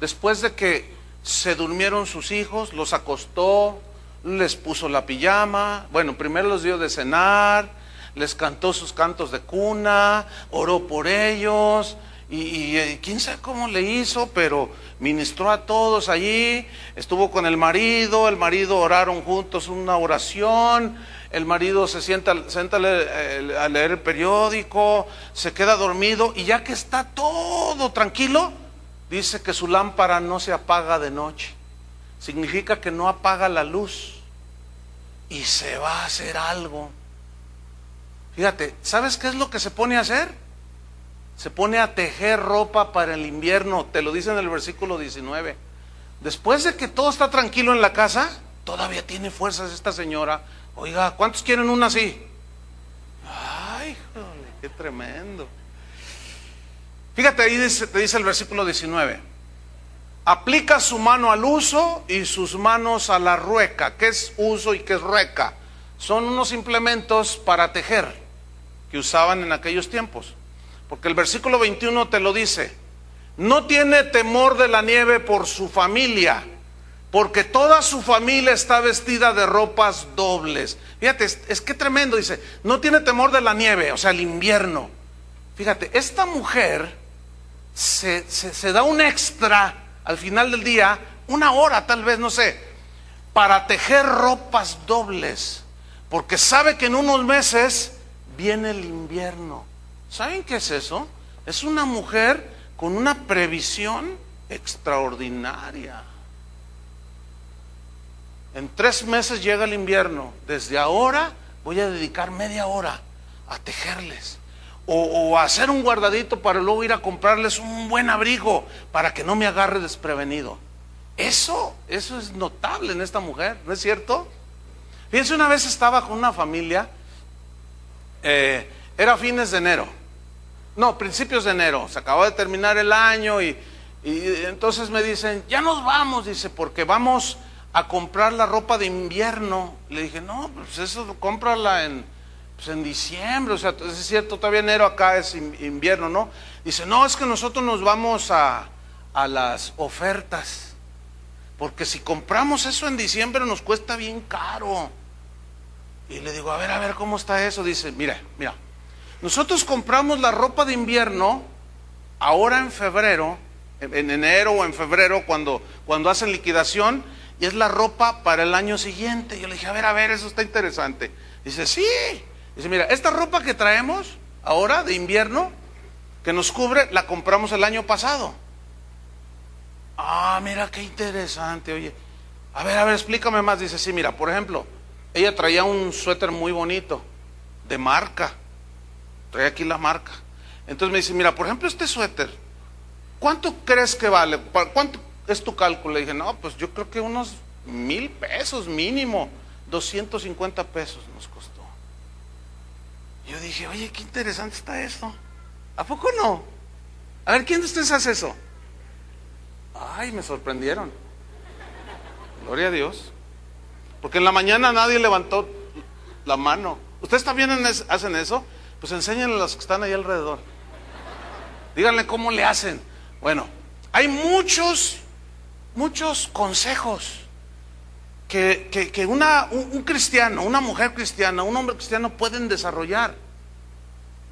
después de que se durmieron sus hijos, los acostó, les puso la pijama, bueno, primero los dio de cenar, les cantó sus cantos de cuna, oró por ellos, y, eh, quién sabe cómo le hizo, pero ministró a todos allí, estuvo con el marido, el marido oraron juntos una oración, el marido se sienta, a, leer, a leer el periódico, se queda dormido y ya que está todo tranquilo, dice que su lámpara no se apaga de noche. Significa que no apaga la luz y se va a hacer algo. Fíjate, ¿sabes qué es lo que se pone a hacer? se pone a tejer ropa para el invierno, te lo dice en el versículo 19. Después de que todo está tranquilo en la casa, todavía tiene fuerzas esta señora. Oiga, ¿cuántos quieren una así? Ay, qué tremendo. Fíjate, ahí te dice el versículo 19. Aplica su mano al uso y sus manos a la rueca. ¿Qué es uso y qué es rueca? Son unos implementos para tejer que usaban en aquellos tiempos. Porque el versículo 21 te lo dice. No tiene temor de la nieve por su familia, porque toda su familia está vestida de ropas dobles. Fíjate, es, que tremendo, dice, no tiene temor de la nieve, o sea, el invierno. Fíjate, esta mujer se, se da un extra al final del día, una hora tal vez, no sé, para tejer ropas dobles, porque sabe que en unos meses viene el invierno. ¿Saben qué es eso? Es una mujer con una previsión extraordinaria. En tres meses llega el invierno. Desde ahora voy a dedicar media hora a tejerles. O, a hacer un guardadito para luego ir a comprarles un buen abrigo para que no me agarre desprevenido. Eso, eso es notable en esta mujer, ¿no es cierto? Fíjense, una vez estaba con una familia eh, era fines de enero. No, principios de enero. Se acababa de terminar el año y, y entonces me dicen, ya nos vamos, dice, porque vamos a comprar la ropa de invierno. Le dije, no, pues eso cómprala en, pues en diciembre, o sea, es cierto, todavía enero acá es invierno, ¿no? Dice, no, es que nosotros nos vamos a, a las ofertas, porque si compramos eso en diciembre nos cuesta bien caro. Y le digo, a ver, a ver, ¿cómo está eso? Dice, mira, mira, nosotros compramos la ropa de invierno ahora en febrero, en enero o en febrero, cuando, cuando hacen liquidación, y es la ropa para el año siguiente. Yo le dije, a ver, a ver, eso está interesante. Dice, sí. Dice, mira, esta ropa que traemos ahora de invierno, que nos cubre, la compramos el año pasado. Ah, mira, qué interesante, oye. A ver, a ver, explícame más. Dice, sí, mira, por ejemplo, ella traía un suéter muy bonito, de marca. Traía aquí la marca. Entonces me dice, mira, por ejemplo, este suéter, ¿cuánto crees que vale? ¿Cuánto es tu cálculo? Le dije, no, pues yo creo que unos mil pesos mínimo, 250 pesos nos costó. Yo dije, oye, qué interesante está esto. ¿A poco no? A ver, ¿quién de ustedes hace eso? Ay, me sorprendieron. Gloria a Dios. Porque en la mañana nadie levantó la mano. ¿Ustedes también hacen eso? Pues enséñenle a los que están ahí alrededor. Díganle cómo le hacen. Bueno, hay muchos, muchos consejos que, que, una, un, cristiano, una mujer cristiana, un hombre cristiano pueden desarrollar.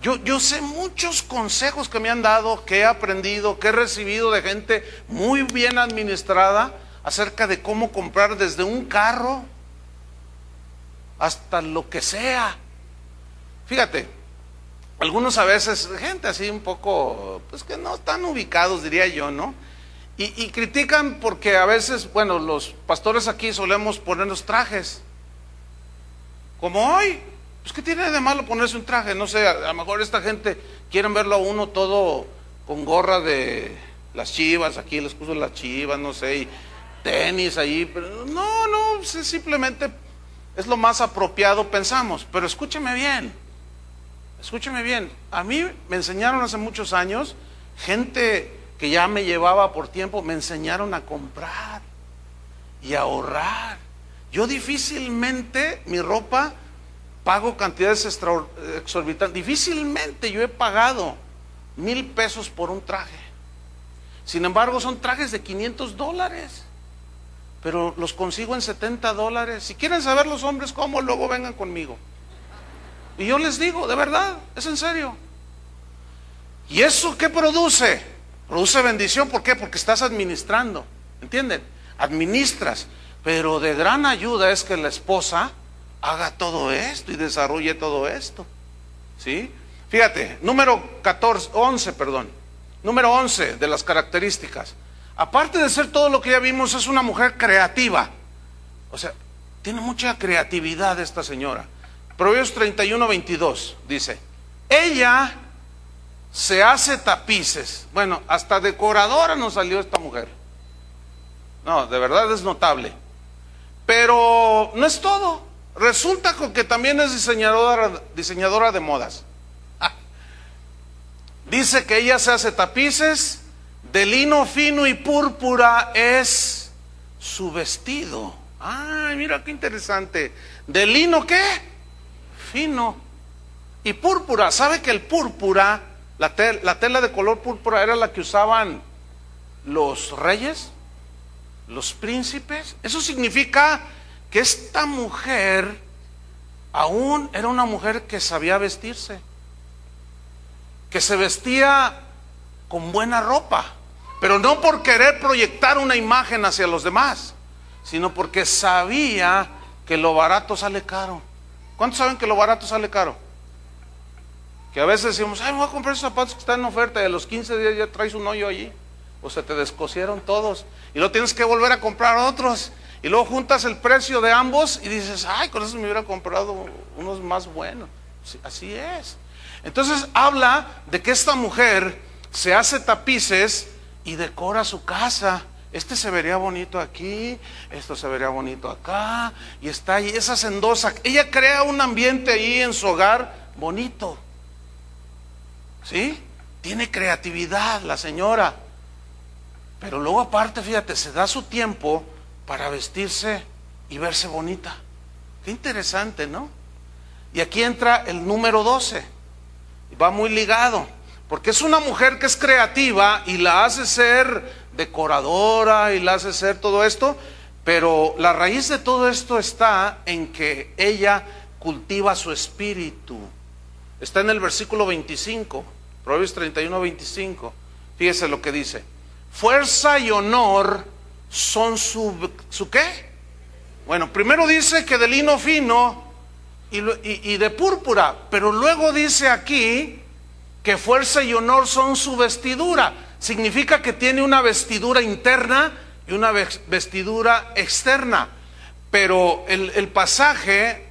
Yo, yo sé muchos consejos que me han dado, que he aprendido, que he recibido de gente muy bien administrada acerca de cómo comprar desde un carro hasta lo que sea. Fíjate, algunos a veces, gente así un poco, pues que no están ubicados, diría yo, ¿no? Y, critican porque a veces, bueno, los pastores aquí solemos ponernos trajes. Como hoy, pues ¿qué tiene de malo ponerse un traje? No sé, a, lo mejor esta gente quieren verlo a uno todo con gorra de las chivas, aquí les puso las chivas, no sé, y tenis ahí, pero no, no, simplemente es lo más apropiado, pensamos. Pero escúcheme bien, escúcheme bien, a mí me enseñaron hace muchos años gente que ya me llevaba por tiempo, me enseñaron a comprar y a ahorrar. Yo difícilmente mi ropa pago cantidades exorbitantes. Difícilmente yo he pagado mil pesos por un traje. Sin embargo, son trajes de 500 dólares. Pero los consigo en 70 dólares. Si quieren saber los hombres cómo, luego vengan conmigo. Y yo les digo, de verdad, es en serio. ¿Y eso qué produce? Produce bendición, ¿por qué? Porque estás administrando, ¿entienden? Administras, pero de gran ayuda es que la esposa haga todo esto y desarrolle todo esto. ¿Sí? Fíjate, número 14, 11, perdón. Número 11 de las características. Aparte de ser todo lo que ya vimos, es una mujer creativa. O sea, tiene mucha creatividad esta señora. Proverbios 31, 22 dice, ella se hace tapices. Bueno, hasta decoradora nos salió esta mujer. No, de verdad es notable. Pero no es todo. Resulta que también es diseñadora, diseñadora de modas. Dice que ella se hace tapices, de lino fino y púrpura es su vestido. Ay, mira qué interesante. ¿De lino qué? Fino. Y púrpura. ¿Sabe que el púrpura la, tela de color púrpura era la que usaban los reyes, los príncipes. Eso significa que esta mujer aún era una mujer que sabía vestirse, que se vestía con buena ropa, pero no por querer proyectar una imagen hacia los demás, sino porque sabía que lo barato sale caro. ¿Cuántos saben que lo barato sale caro? Que a veces decimos, ay, me voy a comprar esos zapatos que están en oferta y a los 15 días ya traes un hoyo allí. O se te descosieron todos. Y luego tienes que volver a comprar otros. Y luego juntas el precio de ambos y dices, ay, con eso me hubiera comprado unos más buenos. así es. Entonces habla de que esta mujer se hace tapices y decora su casa. Este se vería bonito aquí, esto se vería bonito acá, y está ahí, esa sendosa. Ella crea un ambiente ahí en su hogar bonito. ¿Sí? Tiene creatividad la señora. Pero luego aparte, fíjate, se da su tiempo para vestirse y verse bonita. Qué interesante, ¿no? Y aquí entra el número 12. Va muy ligado. Porque es una mujer que es creativa y la hace ser decoradora y la hace ser todo esto. Pero la raíz de todo esto está en que ella cultiva su espíritu. Está en el versículo 25, Proverbios 31, 25. Fíjese lo que dice. Fuerza y honor son su, ¿su qué? Bueno, primero dice que de lino fino y, y de púrpura, pero luego dice aquí que fuerza y honor son su vestidura. Significa que tiene una vestidura interna y una vestidura externa. Pero el, el pasaje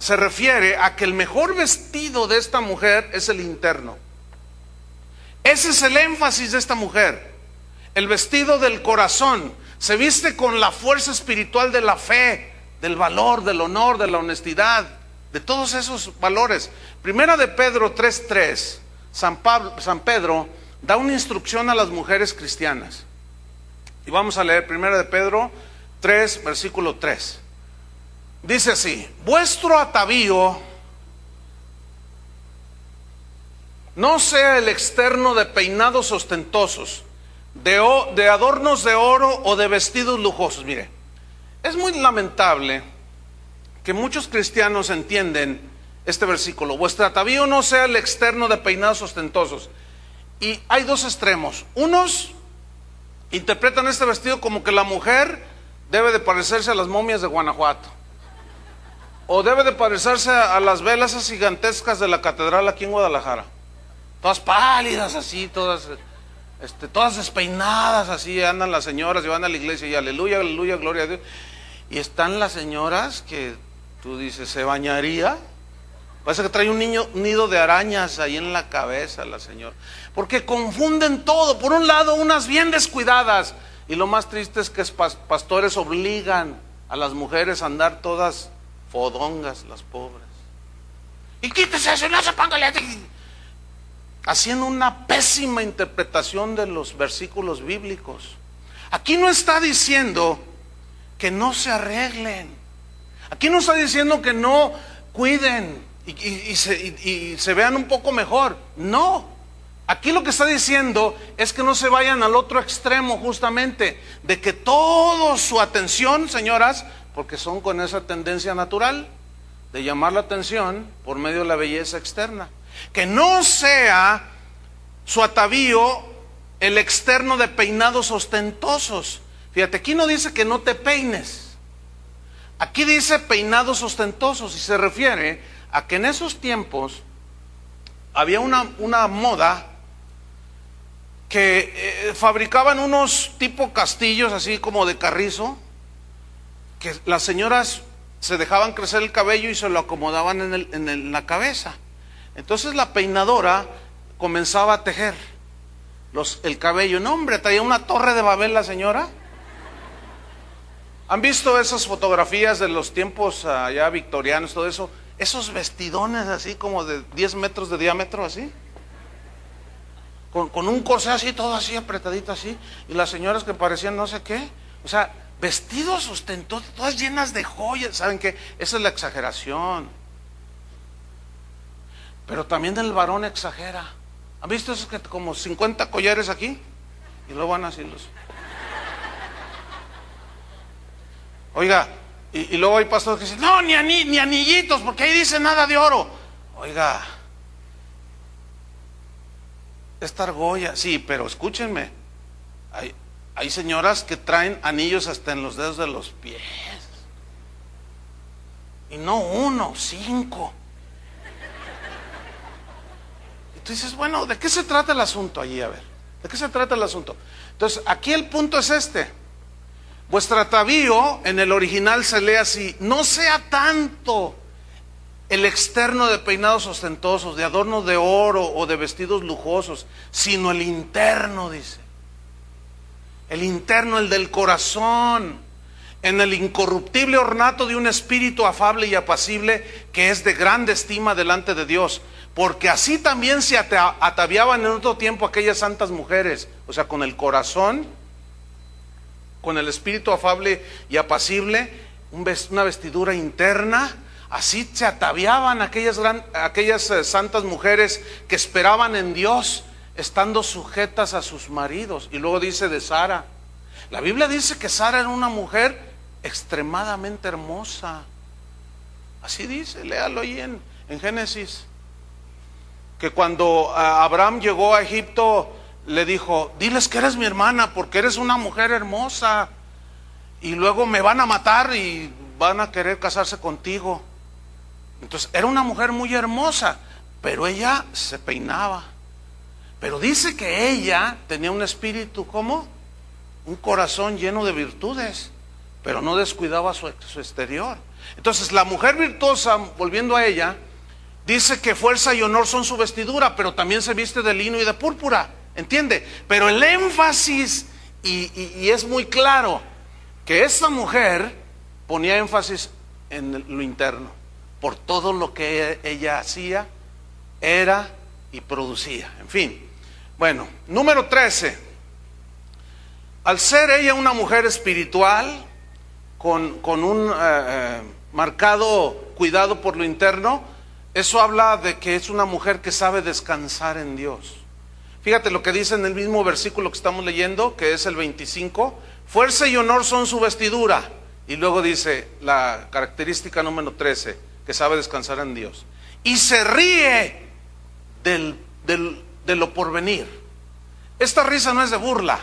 se refiere a que el mejor vestido de esta mujer es el interno. Ese es el énfasis de esta mujer. El vestido del corazón. Se viste con la fuerza espiritual de la fe, del valor, del honor, de la honestidad, de todos esos valores. Primera de Pedro 3.3, San, San Pedro da una instrucción a las mujeres cristianas. Y vamos a leer Primera de Pedro 3, versículo 3. Dice así, vuestro atavío no sea el externo de peinados ostentosos, de, de, adornos de oro o de vestidos lujosos. Mire, es muy lamentable que muchos cristianos entienden este versículo. Vuestro atavío no sea el externo de peinados ostentosos. Y hay dos extremos. Unos interpretan este vestido como que la mujer debe de parecerse a las momias de Guanajuato. O debe de parecerse a las velas gigantescas de la catedral aquí en Guadalajara. Todas pálidas así, todas, este, todas despeinadas así, andan las señoras y van a la iglesia y aleluya, aleluya, gloria a Dios. Y están las señoras que tú dices, ¿se bañaría? Parece que trae un niño, nido de arañas ahí en la cabeza la señora. Porque confunden todo. Por un lado, unas bien descuidadas. Y lo más triste es que pastores obligan a las mujeres a andar todas fodongas, las pobres. Y quítese eso, no se póngale. Haciendo una pésima interpretación de los versículos bíblicos. Aquí no está diciendo que no se arreglen. Aquí no está diciendo que no cuiden y, se, vean un poco mejor. No. Aquí lo que está diciendo es que no se vayan al otro extremo justamente, de que toda su atención, señoras, porque son con esa tendencia natural de llamar la atención por medio de la belleza externa, que no sea su atavío el externo de peinados ostentosos. Fíjate, aquí no dice que no te peines. Aquí dice peinados ostentosos y se refiere a que en esos tiempos había una, una moda que eh, fabricaban unos tipo castillos así como de carrizo, que las señoras se dejaban crecer el cabello y se lo acomodaban en, el, en la cabeza. Entonces la peinadora comenzaba a tejer los, el cabello. No, hombre, traía una torre de Babel la señora. ¿Han visto esas fotografías de los tiempos allá victorianos, todo eso? esos vestidones así como de 10 metros de diámetro así. Con, con, un corsé así, todo así apretadito así. Y las señoras que parecían no sé qué. O sea, vestidos ostentosos, todas llenas de joyas. ¿Saben qué? Esa es la exageración. Pero también el varón exagera. ¿Han visto esos que como 50 collares aquí? Y luego van así los... Oiga, y, luego hay pastores que dicen, no, ni, ni anillitos, porque ahí dice nada de oro. Oiga, esta argolla, sí, pero escúchenme, hay señoras que traen anillos hasta en los dedos de los pies. Y no uno, cinco. Y tú dices, bueno, ¿de qué se trata el asunto allí? A ver, ¿de qué se trata el asunto? Entonces, aquí el punto es este. Vuestro atavío en el original se lee así, no sea tanto el externo de peinados ostentosos, de adornos de oro o de vestidos lujosos, sino el interno, dice. El interno, el del corazón. en el incorruptible ornato de un espíritu afable y apacible que es de grande estima delante de Dios. Porque así también se ataviaban en otro tiempo aquellas santas mujeres, o sea, con el corazón, con el espíritu afable y apacible, una vestidura interna, así se ataviaban aquellas, eh, santas mujeres que esperaban en Dios, estando sujetas a sus maridos. Y luego dice de Sara, la Biblia dice que Sara era una mujer extremadamente hermosa. Así dice, léalo ahí en, en Génesis. Que cuando ah, Abraham llegó a Egipto, le dijo, diles que eres mi hermana porque eres una mujer hermosa. Y luego me van a matar y van a querer casarse contigo. Entonces, era una mujer muy hermosa, pero ella se peinaba. Pero dice que ella tenía un espíritu como un corazón lleno de virtudes pero no descuidaba su, exterior. Entonces la mujer virtuosa, volviendo a ella, dice que fuerza y honor son su vestidura, pero también se viste de lino y de púrpura, ¿entiende? Pero el énfasis, y, es muy claro, que esa mujer ponía énfasis en lo interno, por todo lo que ella hacía, era y producía, en fin. Bueno, número 13. Al ser ella una mujer espiritual, con, un eh, eh, marcado cuidado por lo interno, eso habla de que es una mujer que sabe descansar en Dios. Fíjate lo que dice en el mismo versículo que estamos leyendo, que es el 25. Fuerza y honor son su vestidura. Y luego dice la característica número 13, que sabe descansar en Dios. Y se ríe del, de lo porvenir. Esta risa no es de burla.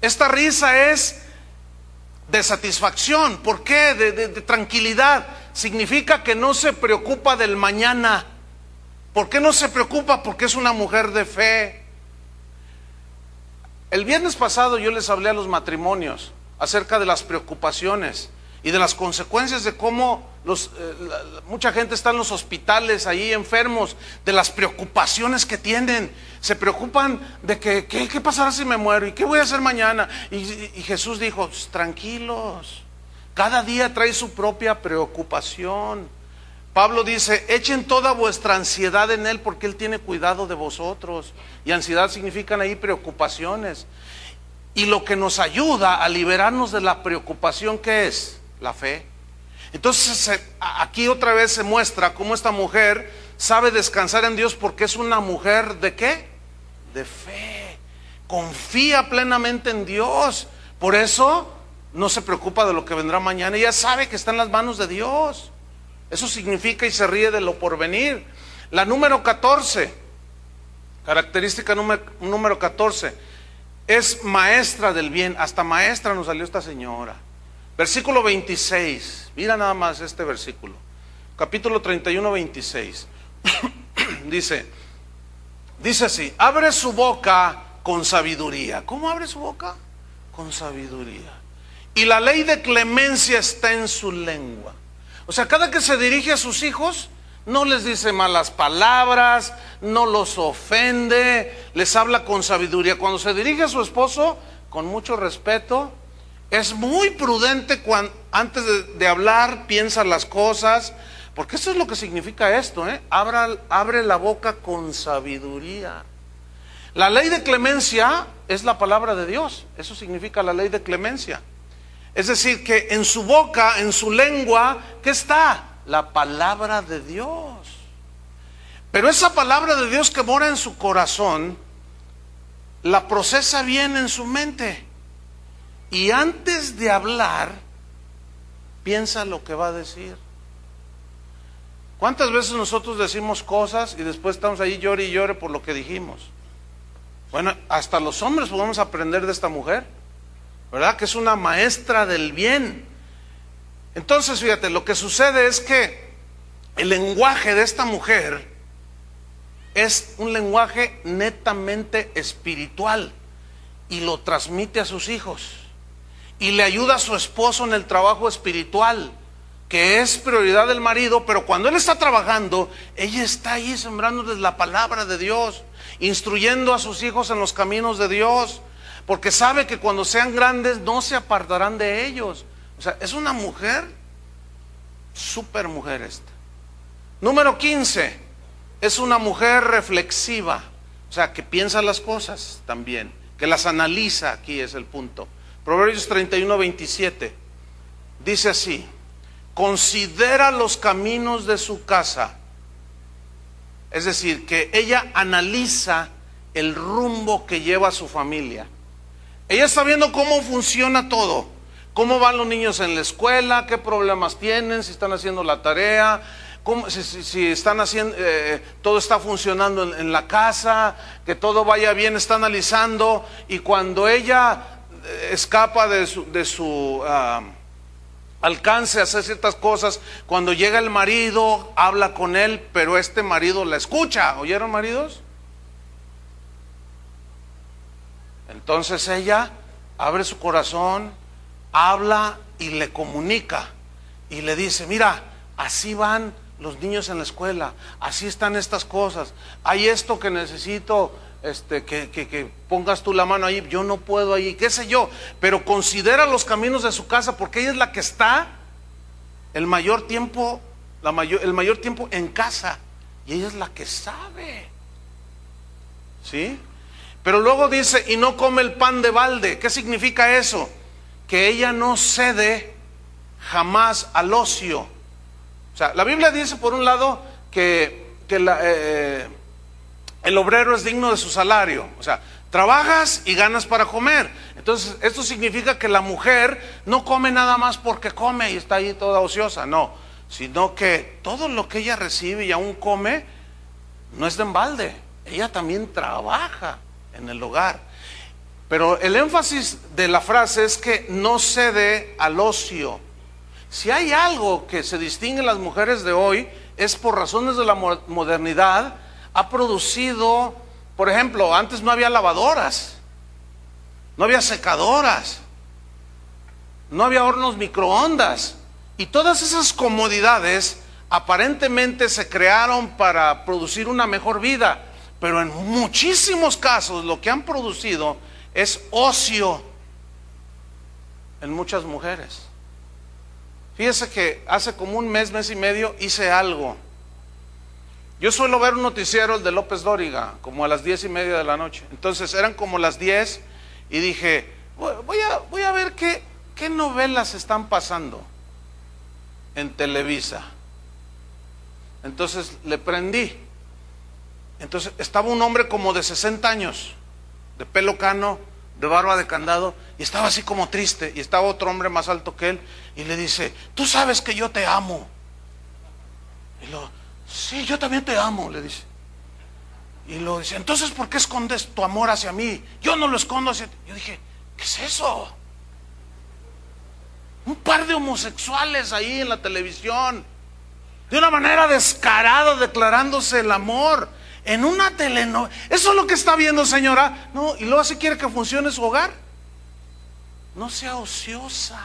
Esta risa es de satisfacción. ¿Por qué? De, tranquilidad. Significa que no se preocupa del mañana. ¿Por qué no se preocupa? Porque es una mujer de fe. El viernes pasado yo les hablé a los matrimonios acerca de las preocupaciones y de las consecuencias de cómo eh, mucha gente está en los hospitales ahí enfermos, de las preocupaciones que tienen. Se preocupan de que, ¿qué, pasará si me muero? ¿Y qué voy a hacer mañana? Y Jesús dijo, tranquilos, cada día trae su propia preocupación. Pablo dice, echen toda vuestra ansiedad en Él porque Él tiene cuidado de vosotros. Y ansiedad significan ahí preocupaciones. Y lo que nos ayuda a liberarnos de la preocupación, ¿qué es? La fe. Entonces aquí otra vez se muestra cómo esta mujer sabe descansar en Dios porque es una mujer de qué? De fe. Confía plenamente en Dios. Por eso no se preocupa de lo que vendrá mañana. Ella sabe que está en las manos de Dios. Eso significa y se ríe de lo porvenir. La número 14, característica número, número 14, es maestra del bien. Hasta maestra nos salió esta señora. Versículo 26. Mira nada más este versículo. Capítulo 31, 26. dice, dice así, abre su boca con sabiduría. ¿Cómo abre su boca? Con sabiduría. Y la ley de clemencia está en su lengua. O sea, cada que se dirige a sus hijos, no les dice malas palabras, no los ofende, les habla con sabiduría. Cuando se dirige a su esposo, con mucho respeto, es muy prudente antes de, hablar, piensa las cosas, porque eso es lo que significa esto, ¿eh? abre la boca con sabiduría. La ley de clemencia es la palabra de Dios, eso significa la ley de clemencia. Es decir, que en su boca, en su lengua, ¿qué está? La palabra de Dios. Pero esa palabra de Dios que mora en su corazón, la procesa bien en su mente. Y antes de hablar, piensa lo que va a decir. ¿Cuántas veces nosotros decimos cosas y después estamos ahí llore y llore por lo que dijimos? Bueno, hasta los hombres podemos aprender de esta mujer, ¿verdad? Que es una maestra del bien. Entonces, fíjate, lo que sucede es que el lenguaje de esta mujer es un lenguaje netamente espiritual y lo transmite a sus hijos y le ayuda a su esposo en el trabajo espiritual, que es prioridad del marido, pero cuando él está trabajando, ella está ahí sembrándoles la palabra de Dios, instruyendo a sus hijos en los caminos de Dios, porque sabe que cuando sean grandes no se apartarán de ellos, O sea, es una mujer, super mujer esta. Número 15, es una mujer reflexiva, o sea, que piensa las cosas también, que las analiza, aquí es el punto. Proverbios 31, 27, dice así, considera los caminos de su casa, es decir, que ella analiza el rumbo que lleva su familia. Ella está viendo cómo funciona todo, cómo van los niños en la escuela, qué problemas tienen, si están haciendo la tarea, si, están haciendo, eh, todo está funcionando en, la casa, que todo vaya bien, está analizando y cuando ella eh, escapa de su, de su ah, alcance a hacer ciertas cosas, cuando llega el marido, habla con él, pero este marido la escucha. ¿Oyeron maridos? Entonces ella abre su corazón, habla y le comunica y le dice, mira, así van los niños en la escuela, así están estas cosas, hay esto que necesito este, que, que, pongas tú la mano ahí, yo no puedo ahí, qué sé yo, pero considera los caminos de su casa porque ella es la que está el mayor tiempo, la mayor, el mayor tiempo en casa y ella es la que sabe. ¿Sí? Pero luego dice, y no come el pan de balde. ¿Qué significa eso? Que ella no cede jamás al ocio. O sea, la Biblia dice por un lado que, eh, el obrero es digno de su salario. O sea, trabajas y ganas para comer. Entonces, esto significa que la mujer no come nada más porque come y está ahí toda ociosa. No, sino que todo lo que ella recibe y aún come no es de embalde. Ella también trabaja en el hogar. Pero el énfasis de la frase es que no cede al ocio. Si hay algo que se distingue en las mujeres de hoy, es por razones de la modernidad, ha producido, por ejemplo, antes no había lavadoras, no había secadoras, no había hornos microondas, y todas esas comodidades aparentemente se crearon para producir una mejor vida. Pero en muchísimos casos lo que han producido es ocio en muchas mujeres. Fíjese que hace como un mes, mes y medio hice algo. Yo suelo ver un noticiero de López Dóriga, como a las diez y media de la noche. Entonces eran como las diez y dije, voy a, voy a ver qué, qué novelas están pasando en Televisa. Entonces le prendí. Entonces estaba un hombre como de 60 años, de pelo cano, de barba de candado, y estaba así como triste, y estaba otro hombre más alto que él, y le dice, tú sabes que yo te amo. Y lo, sí, yo también te amo, le dice. Y lo dice, entonces ¿por qué escondes tu amor hacia mí? Yo no lo escondo hacia ti. Yo dije, ¿qué es eso? Un par de homosexuales ahí en la televisión, de una manera descarada declarándose el amor en una telenovela. Eso es lo que está viendo, señora. No, y luego así quiere que funcione su hogar. No sea ociosa.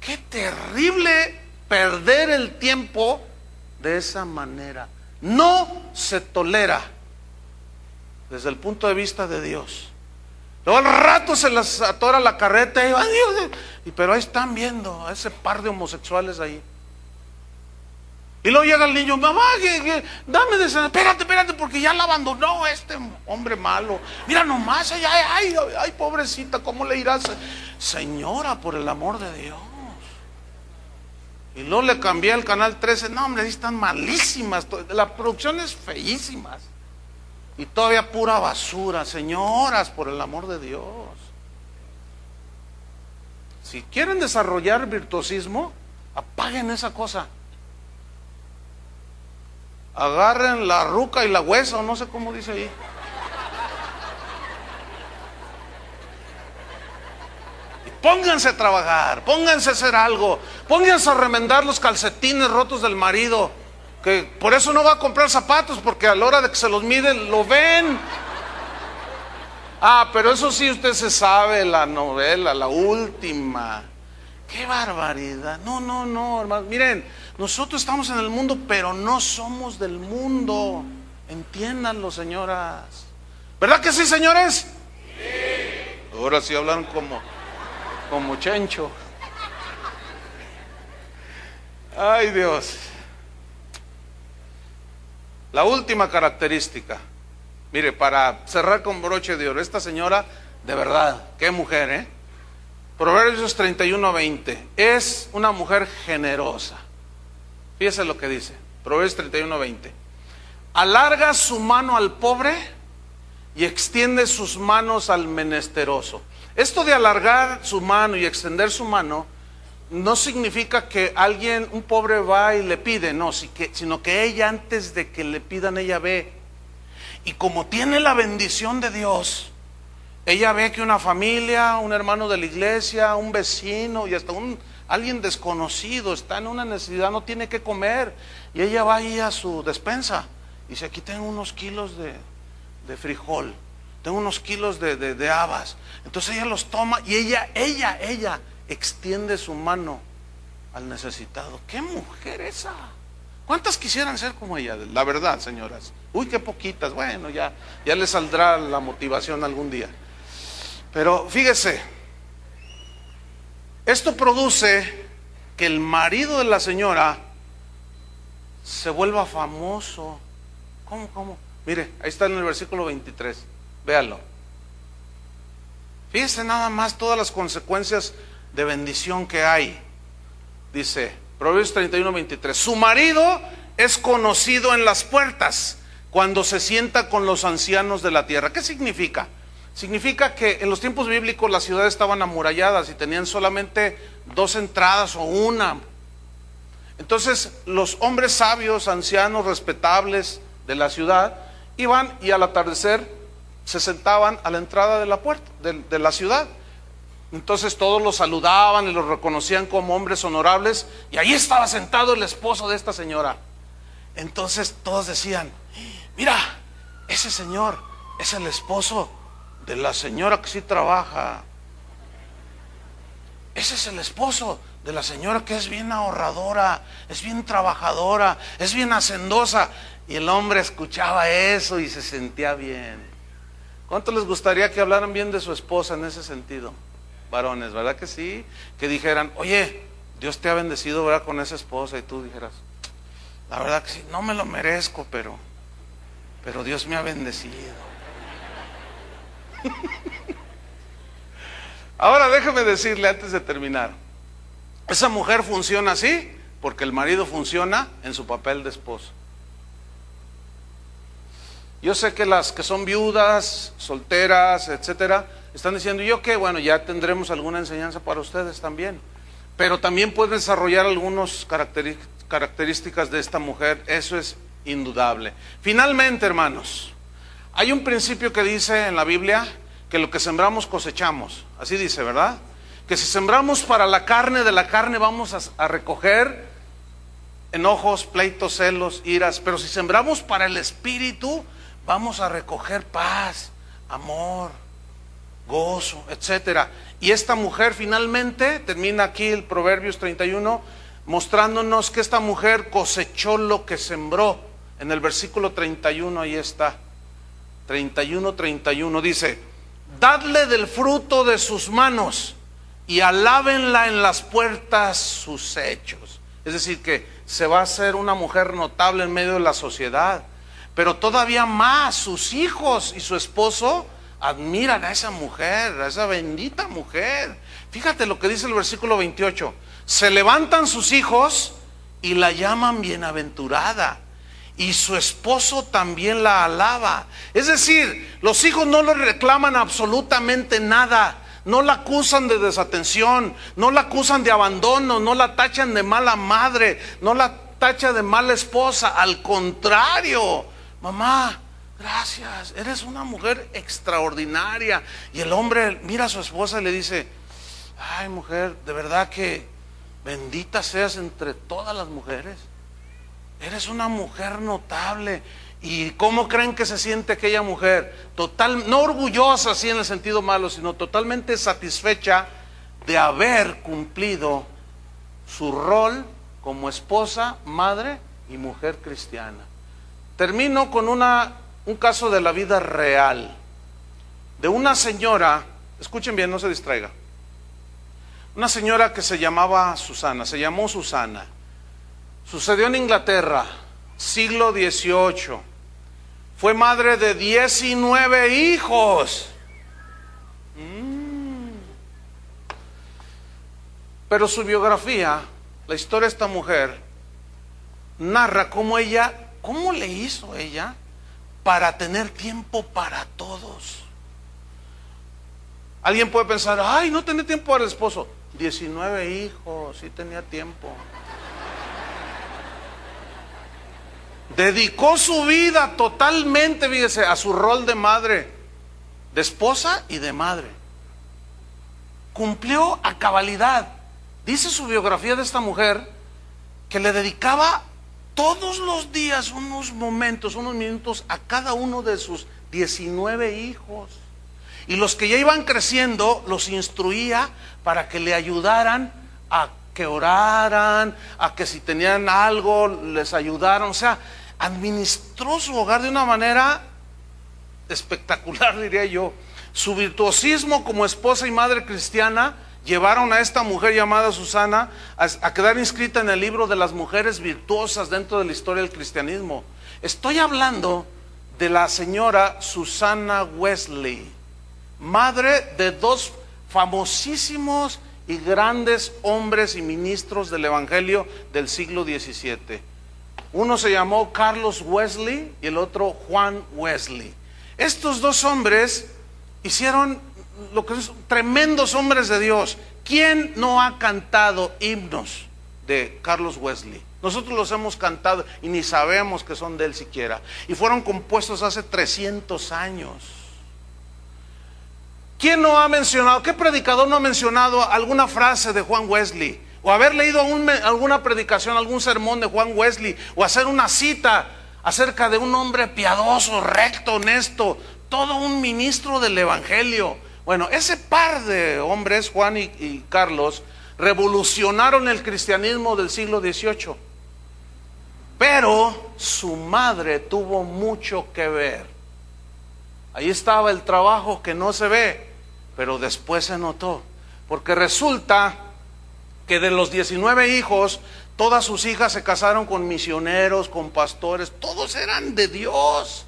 Qué terrible perder el tiempo de esa manera. No se tolera desde el punto de vista de Dios. Luego al rato se las atora la carreta. Y pero ahí están viendo a ese par de homosexuales ahí. Y luego llega el niño, mamá, dame de cenar. Espérate, espérate, porque ya la abandonó este hombre malo. Mira nomás, ay, ay, ay, pobrecita, ¿cómo le irás? Señora, por el amor de Dios. Y luego le cambié al canal 13. No, hombre, están malísimas. La producción es feísimas. Y todavía pura basura. Señoras, por el amor de Dios. Si quieren desarrollar virtuosismo, apaguen esa cosa agarren la ruca y la huesa, o no sé cómo dice ahí. Pónganse a trabajar, pónganse a hacer algo, pónganse a remendar los calcetines rotos del marido, que por eso no va a comprar zapatos, porque a la hora de que se los miden, lo ven. Ah, pero eso sí usted se sabe, la novela, la última. Qué barbaridad. No, no, no, hermano. Miren, nosotros estamos en el mundo, pero no somos del mundo. Entiéndanlo, señoras. ¿Verdad que sí, señores? Sí. Ahora sí hablan como, como chencho. Ay Dios. La última característica. Mire, para cerrar con broche de oro, esta señora, de verdad, qué mujer, ¿eh? Proverbios 31 20. Es una mujer generosa. Fíjese lo que dice. Proverbios 31 20. Alarga su mano al pobre y extiende sus manos al menesteroso. Esto de alargar su mano y extender su mano no significa que alguien, un pobre va y le pide, no, sino que ella antes de que le pidan, ella ve. Y como tiene la bendición de Dios, ella ve que una familia, un hermano de la iglesia, un vecino y hasta un alguien desconocido está en una necesidad, no tiene que comer. Y ella va ahí a su despensa y dice, aquí tengo unos kilos de, de frijol, tengo unos kilos de, de, habas. Entonces ella los toma y ella, ella, ella extiende su mano al necesitado. ¿Qué mujer esa? ¿Cuántas quisieran ser como ella? La verdad, señoras. Uy, qué poquitas. Bueno, ya, ya le saldrá la motivación algún día. Pero fíjese, esto produce que el marido de la señora se vuelva famoso. ¿Cómo, cómo? Mire, ahí está en el versículo 23. Véalo. Fíjese nada más todas las consecuencias de bendición que hay. Dice, Proverbios 31, 23. Su marido es conocido en las puertas cuando se sienta con los ancianos de la tierra. ¿Qué significa? Significa que en los tiempos bíblicos las ciudades estaban amuralladas y tenían solamente dos entradas o una. Entonces los hombres sabios, ancianos, respetables de la ciudad, iban y al atardecer se sentaban a la entrada de la puerta de, la ciudad. Entonces todos los saludaban y los reconocían como hombres honorables y ahí estaba sentado el esposo de esta señora. Entonces todos decían, mira, ese señor es el esposo de la señora que sí trabaja. Ese es el esposo de la señora que es bien ahorradora, es bien trabajadora, es bien hacendosa. Y el hombre escuchaba eso y se sentía bien. ¿Cuánto les gustaría que hablaran bien de su esposa en ese sentido? Varones, ¿verdad que sí? Que dijeran, oye, Dios te ha bendecido, ¿verdad? Con esa esposa. Y tú dijeras, la verdad que sí, no me lo merezco, pero, pero Dios me ha bendecido. Ahora déjeme decirle antes de terminar, esa mujer funciona así porque el marido funciona en su papel de esposo. Yo sé que las que son viudas, solteras, etcétera, están diciendo, ¿yo qué? Bueno, ya tendremos alguna enseñanza para ustedes también. Pero también pueden desarrollar algunas características de esta mujer, eso es indudable. Finalmente, hermanos, hay un principio que dice en la Biblia que lo que sembramos cosechamos. Así dice, ¿verdad? Que si sembramos para la carne, de la carne vamos a, recoger enojos, pleitos, celos, iras. Pero si sembramos para el espíritu, vamos a recoger paz, amor, gozo, etcétera. Y esta mujer finalmente termina aquí el Proverbios 31 mostrándonos que esta mujer cosechó lo que sembró. En el versículo 31 ahí está. 31, 31 dice, dadle del fruto de sus manos y alábenla en las puertas sus hechos. Es decir, que se va a hacer una mujer notable en medio de la sociedad. Pero todavía más, sus hijos y su esposo admiran a esa mujer, a esa bendita mujer. Fíjate lo que dice el versículo 28. Se levantan sus hijos y la llaman bienaventurada y su esposo también la alaba. Es decir, los hijos no le reclaman absolutamente nada. No la acusan de desatención, no la acusan de abandono, no la tachan de mala madre, no la tacha de mala esposa. Al contrario, mamá, gracias, eres una mujer extraordinaria. Y el hombre mira a su esposa y le dice, ay mujer, de verdad que bendita seas entre todas las mujeres. Eres una mujer notable. ¿Y cómo creen que se siente aquella mujer? Total, no orgullosa así en el sentido malo, sino totalmente satisfecha de haber cumplido su rol como esposa, madre y mujer cristiana. Termino con una, un caso de la vida real, de una señora, escuchen bien, no se distraiga, Una señora que se llamaba Susana, se llamó Susana. Sucedió en Inglaterra, siglo XVIII. Fue madre de 19 hijos. Mm. Pero su biografía, la historia de esta mujer, narra cómo ella, cómo le hizo ella para tener tiempo para todos. Alguien puede pensar, ay, no tenía tiempo para el esposo. 19 hijos, sí tenía tiempo. Dedicó su vida totalmente, fíjese, a su rol de madre, de esposa y de madre. Cumplió a cabalidad. Dice su biografía de esta mujer que le dedicaba todos los días unos momentos, unos minutos a cada uno de sus 19 hijos. Y los que ya iban creciendo los instruía para que le ayudaran a que oraran, a que si tenían algo les ayudaran. O sea, administró su hogar de una manera espectacular, diría yo. Su virtuosismo como esposa y madre cristiana llevaron a esta mujer llamada Susana a, quedar inscrita en el libro de las mujeres virtuosas dentro de la historia del cristianismo. Estoy hablando de la señora Susana Wesley, madre de dos famosísimos y grandes hombres y ministros del Evangelio del siglo XVII. Uno se llamó Carlos Wesley y el otro Juan Wesley. Estos dos hombres hicieron lo que son tremendos hombres de Dios. ¿Quién no ha cantado himnos de Carlos Wesley? Nosotros los hemos cantado y ni sabemos que son de él siquiera. Y fueron compuestos hace 300 años. ¿Quién no ha mencionado, qué predicador no ha mencionado alguna frase de Juan Wesley? O haber leído alguna predicación, algún sermón de Juan Wesley, o hacer una cita acerca de un hombre piadoso, recto, honesto, todo un ministro del Evangelio. Bueno, ese par de hombres, Juan y, Carlos, revolucionaron el cristianismo del siglo XVIII. Pero su madre tuvo mucho que ver. Ahí estaba el trabajo que no se ve, pero después se notó. Porque resulta que de los 19 hijos, todas sus hijas se casaron con misioneros, con pastores, todos eran de Dios.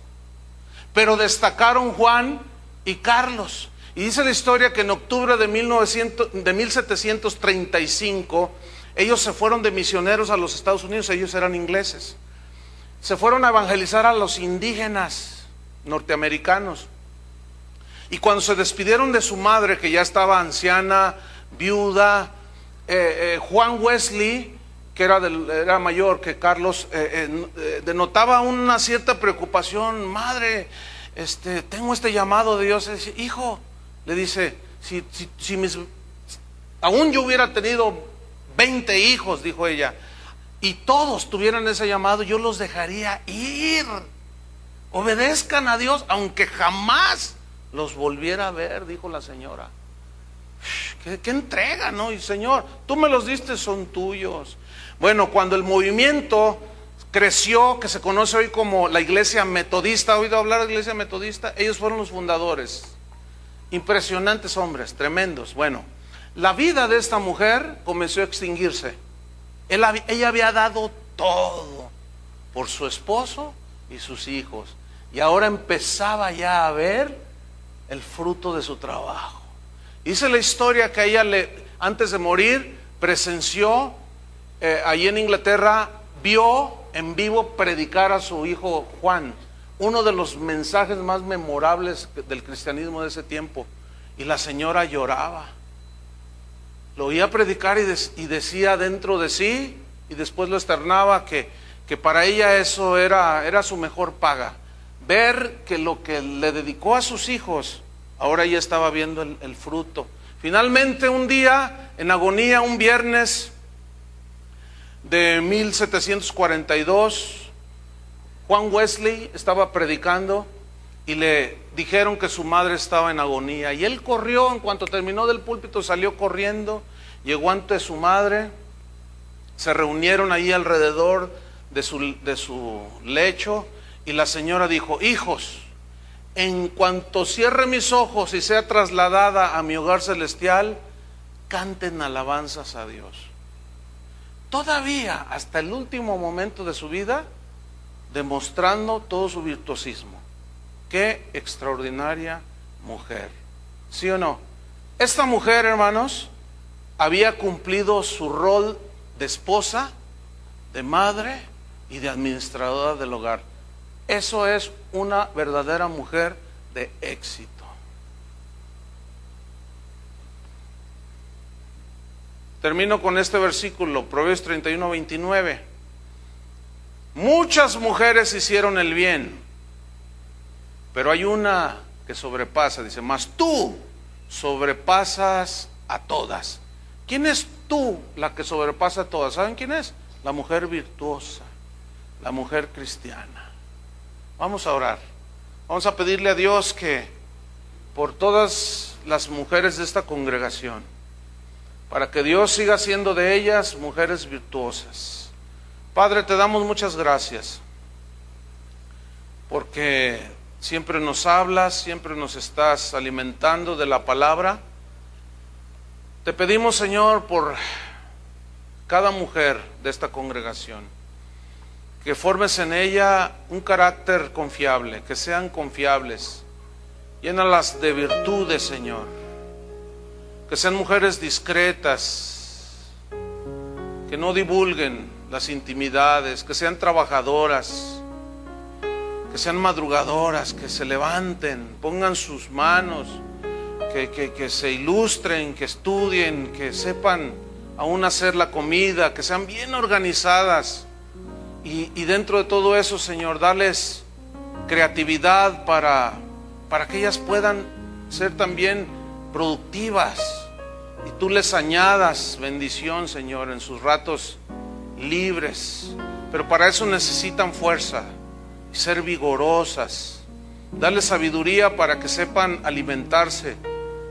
Pero destacaron Juan y Carlos. Y dice la historia que en octubre de, 1900, de 1735 ellos se fueron de misioneros a los Estados Unidos, ellos eran ingleses. Se fueron a evangelizar a los indígenas norteamericanos. Y cuando se despidieron de su madre, que ya estaba anciana, viuda, eh, eh, Juan Wesley, que era, era, mayor que Carlos, eh, denotaba una cierta preocupación. Madre, este, tengo este llamado de Dios. Hijo, le dice, si, si, mis, aún yo hubiera tenido 20 hijos, dijo ella, y todos tuvieran ese llamado, yo los dejaría ir. Obedezcan a Dios, aunque jamás los volviera a ver, dijo la señora. ¿Qué, entrega, no? Y Señor, tú me los diste, son tuyos. Bueno, cuando el movimiento creció, que se conoce hoy como la iglesia metodista, ¿ha oído hablar de la iglesia metodista? Ellos fueron los fundadores. Impresionantes hombres, tremendos. Bueno, la vida de esta mujer comenzó a extinguirse. ella había dado todo por su esposo y sus hijos. Y ahora empezaba ya a ver el fruto de su trabajo. Dice la historia que ella le, antes de morir, presenció eh, allí en Inglaterra, vio en vivo predicar a su hijo Juan uno de los mensajes más memorables del cristianismo de ese tiempo. Y la señora lloraba. Lo oía predicar y, decía dentro de sí, y después lo externaba, que, que para ella eso era, era su mejor paga. Ver que lo que le dedicó a sus hijos, ahora ya estaba viendo el, fruto. Finalmente un día, en agonía, un viernes de 1742, Juan Wesley estaba predicando y le dijeron que su madre estaba en agonía. Y él corrió, en cuanto terminó del púlpito, salió corriendo, llegó ante su madre, se reunieron ahí alrededor de su, de su lecho y la señora dijo, hijos, en cuanto cierre mis ojos y sea trasladada a mi hogar celestial, canten alabanzas a Dios. Todavía, hasta el último momento de su vida, demostrando todo su virtuosismo. Qué extraordinaria mujer. ¿Sí o no? Esta mujer, hermanos, había cumplido su rol de esposa, de madre y de administradora del hogar. Eso es una verdadera mujer de éxito. Termino con este versículo, Proverbios 31, 29. Muchas mujeres hicieron el bien, pero hay una que sobrepasa, dice, más tú sobrepasas a todas. ¿Quién es tú la que sobrepasa a todas? ¿Saben quién es? La mujer virtuosa, la mujer cristiana. Vamos a orar. Vamos a pedirle a Dios que por todas las mujeres de esta congregación, para que Dios siga haciendo de ellas mujeres virtuosas. Padre, te damos muchas gracias, porque siempre nos hablas, siempre nos estás alimentando de la palabra. Te pedimos, Señor, por cada mujer de esta congregación, que formes en ella un carácter confiable, que sean confiables. Llénalas de virtudes, Señor. Que sean mujeres discretas, que no divulguen las intimidades, que sean trabajadoras, que sean madrugadoras, que se levanten, pongan sus manos, que, que se ilustren, que estudien, que sepan aún hacer la comida, que sean bien organizadas. Y, dentro de todo eso, Señor, darles creatividad para, para que ellas puedan ser también productivas. Y tú les añadas bendición, Señor, en sus ratos libres. Pero para eso necesitan fuerza y ser vigorosas. Darles sabiduría para que sepan alimentarse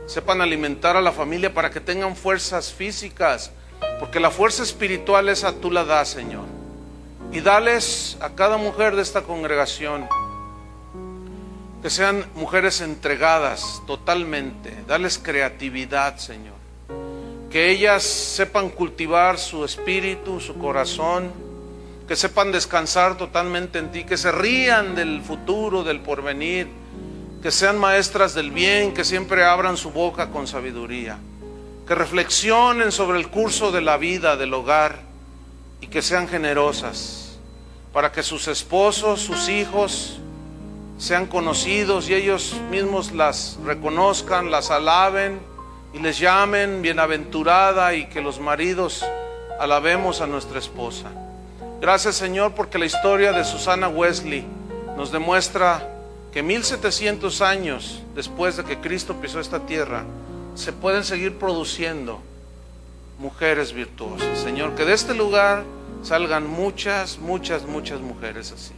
sepan alimentar a la familia para que tengan fuerzas físicas, porque la fuerza espiritual esa tú la das, Señor. Y dales a cada mujer de esta congregación que sean mujeres entregadas totalmente, dales creatividad, Señor. Que ellas sepan cultivar su espíritu, su corazón, que sepan descansar totalmente en ti, que se rían del futuro, del porvenir. Que sean maestras del bien, que siempre abran su boca con sabiduría, que reflexionen sobre el curso de la vida, del hogar, y que sean generosas, para que sus esposos, sus hijos, sean conocidos y ellos mismos las reconozcan, las alaben y les llamen bienaventurada y que los maridos alabemos a nuestra esposa. Gracias Señor porque la historia de Susana Wesley nos demuestra que 1700 años después de que Cristo pisó esta tierra, se pueden seguir produciendo mujeres virtuosas. Señor, que de este lugar salgan muchas, muchas, muchas mujeres así.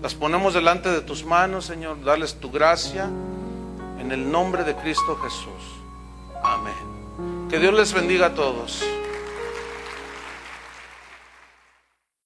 Las ponemos delante de tus manos, Señor, darles tu gracia en el nombre de Cristo Jesús. Amén. Que Dios les bendiga a todos.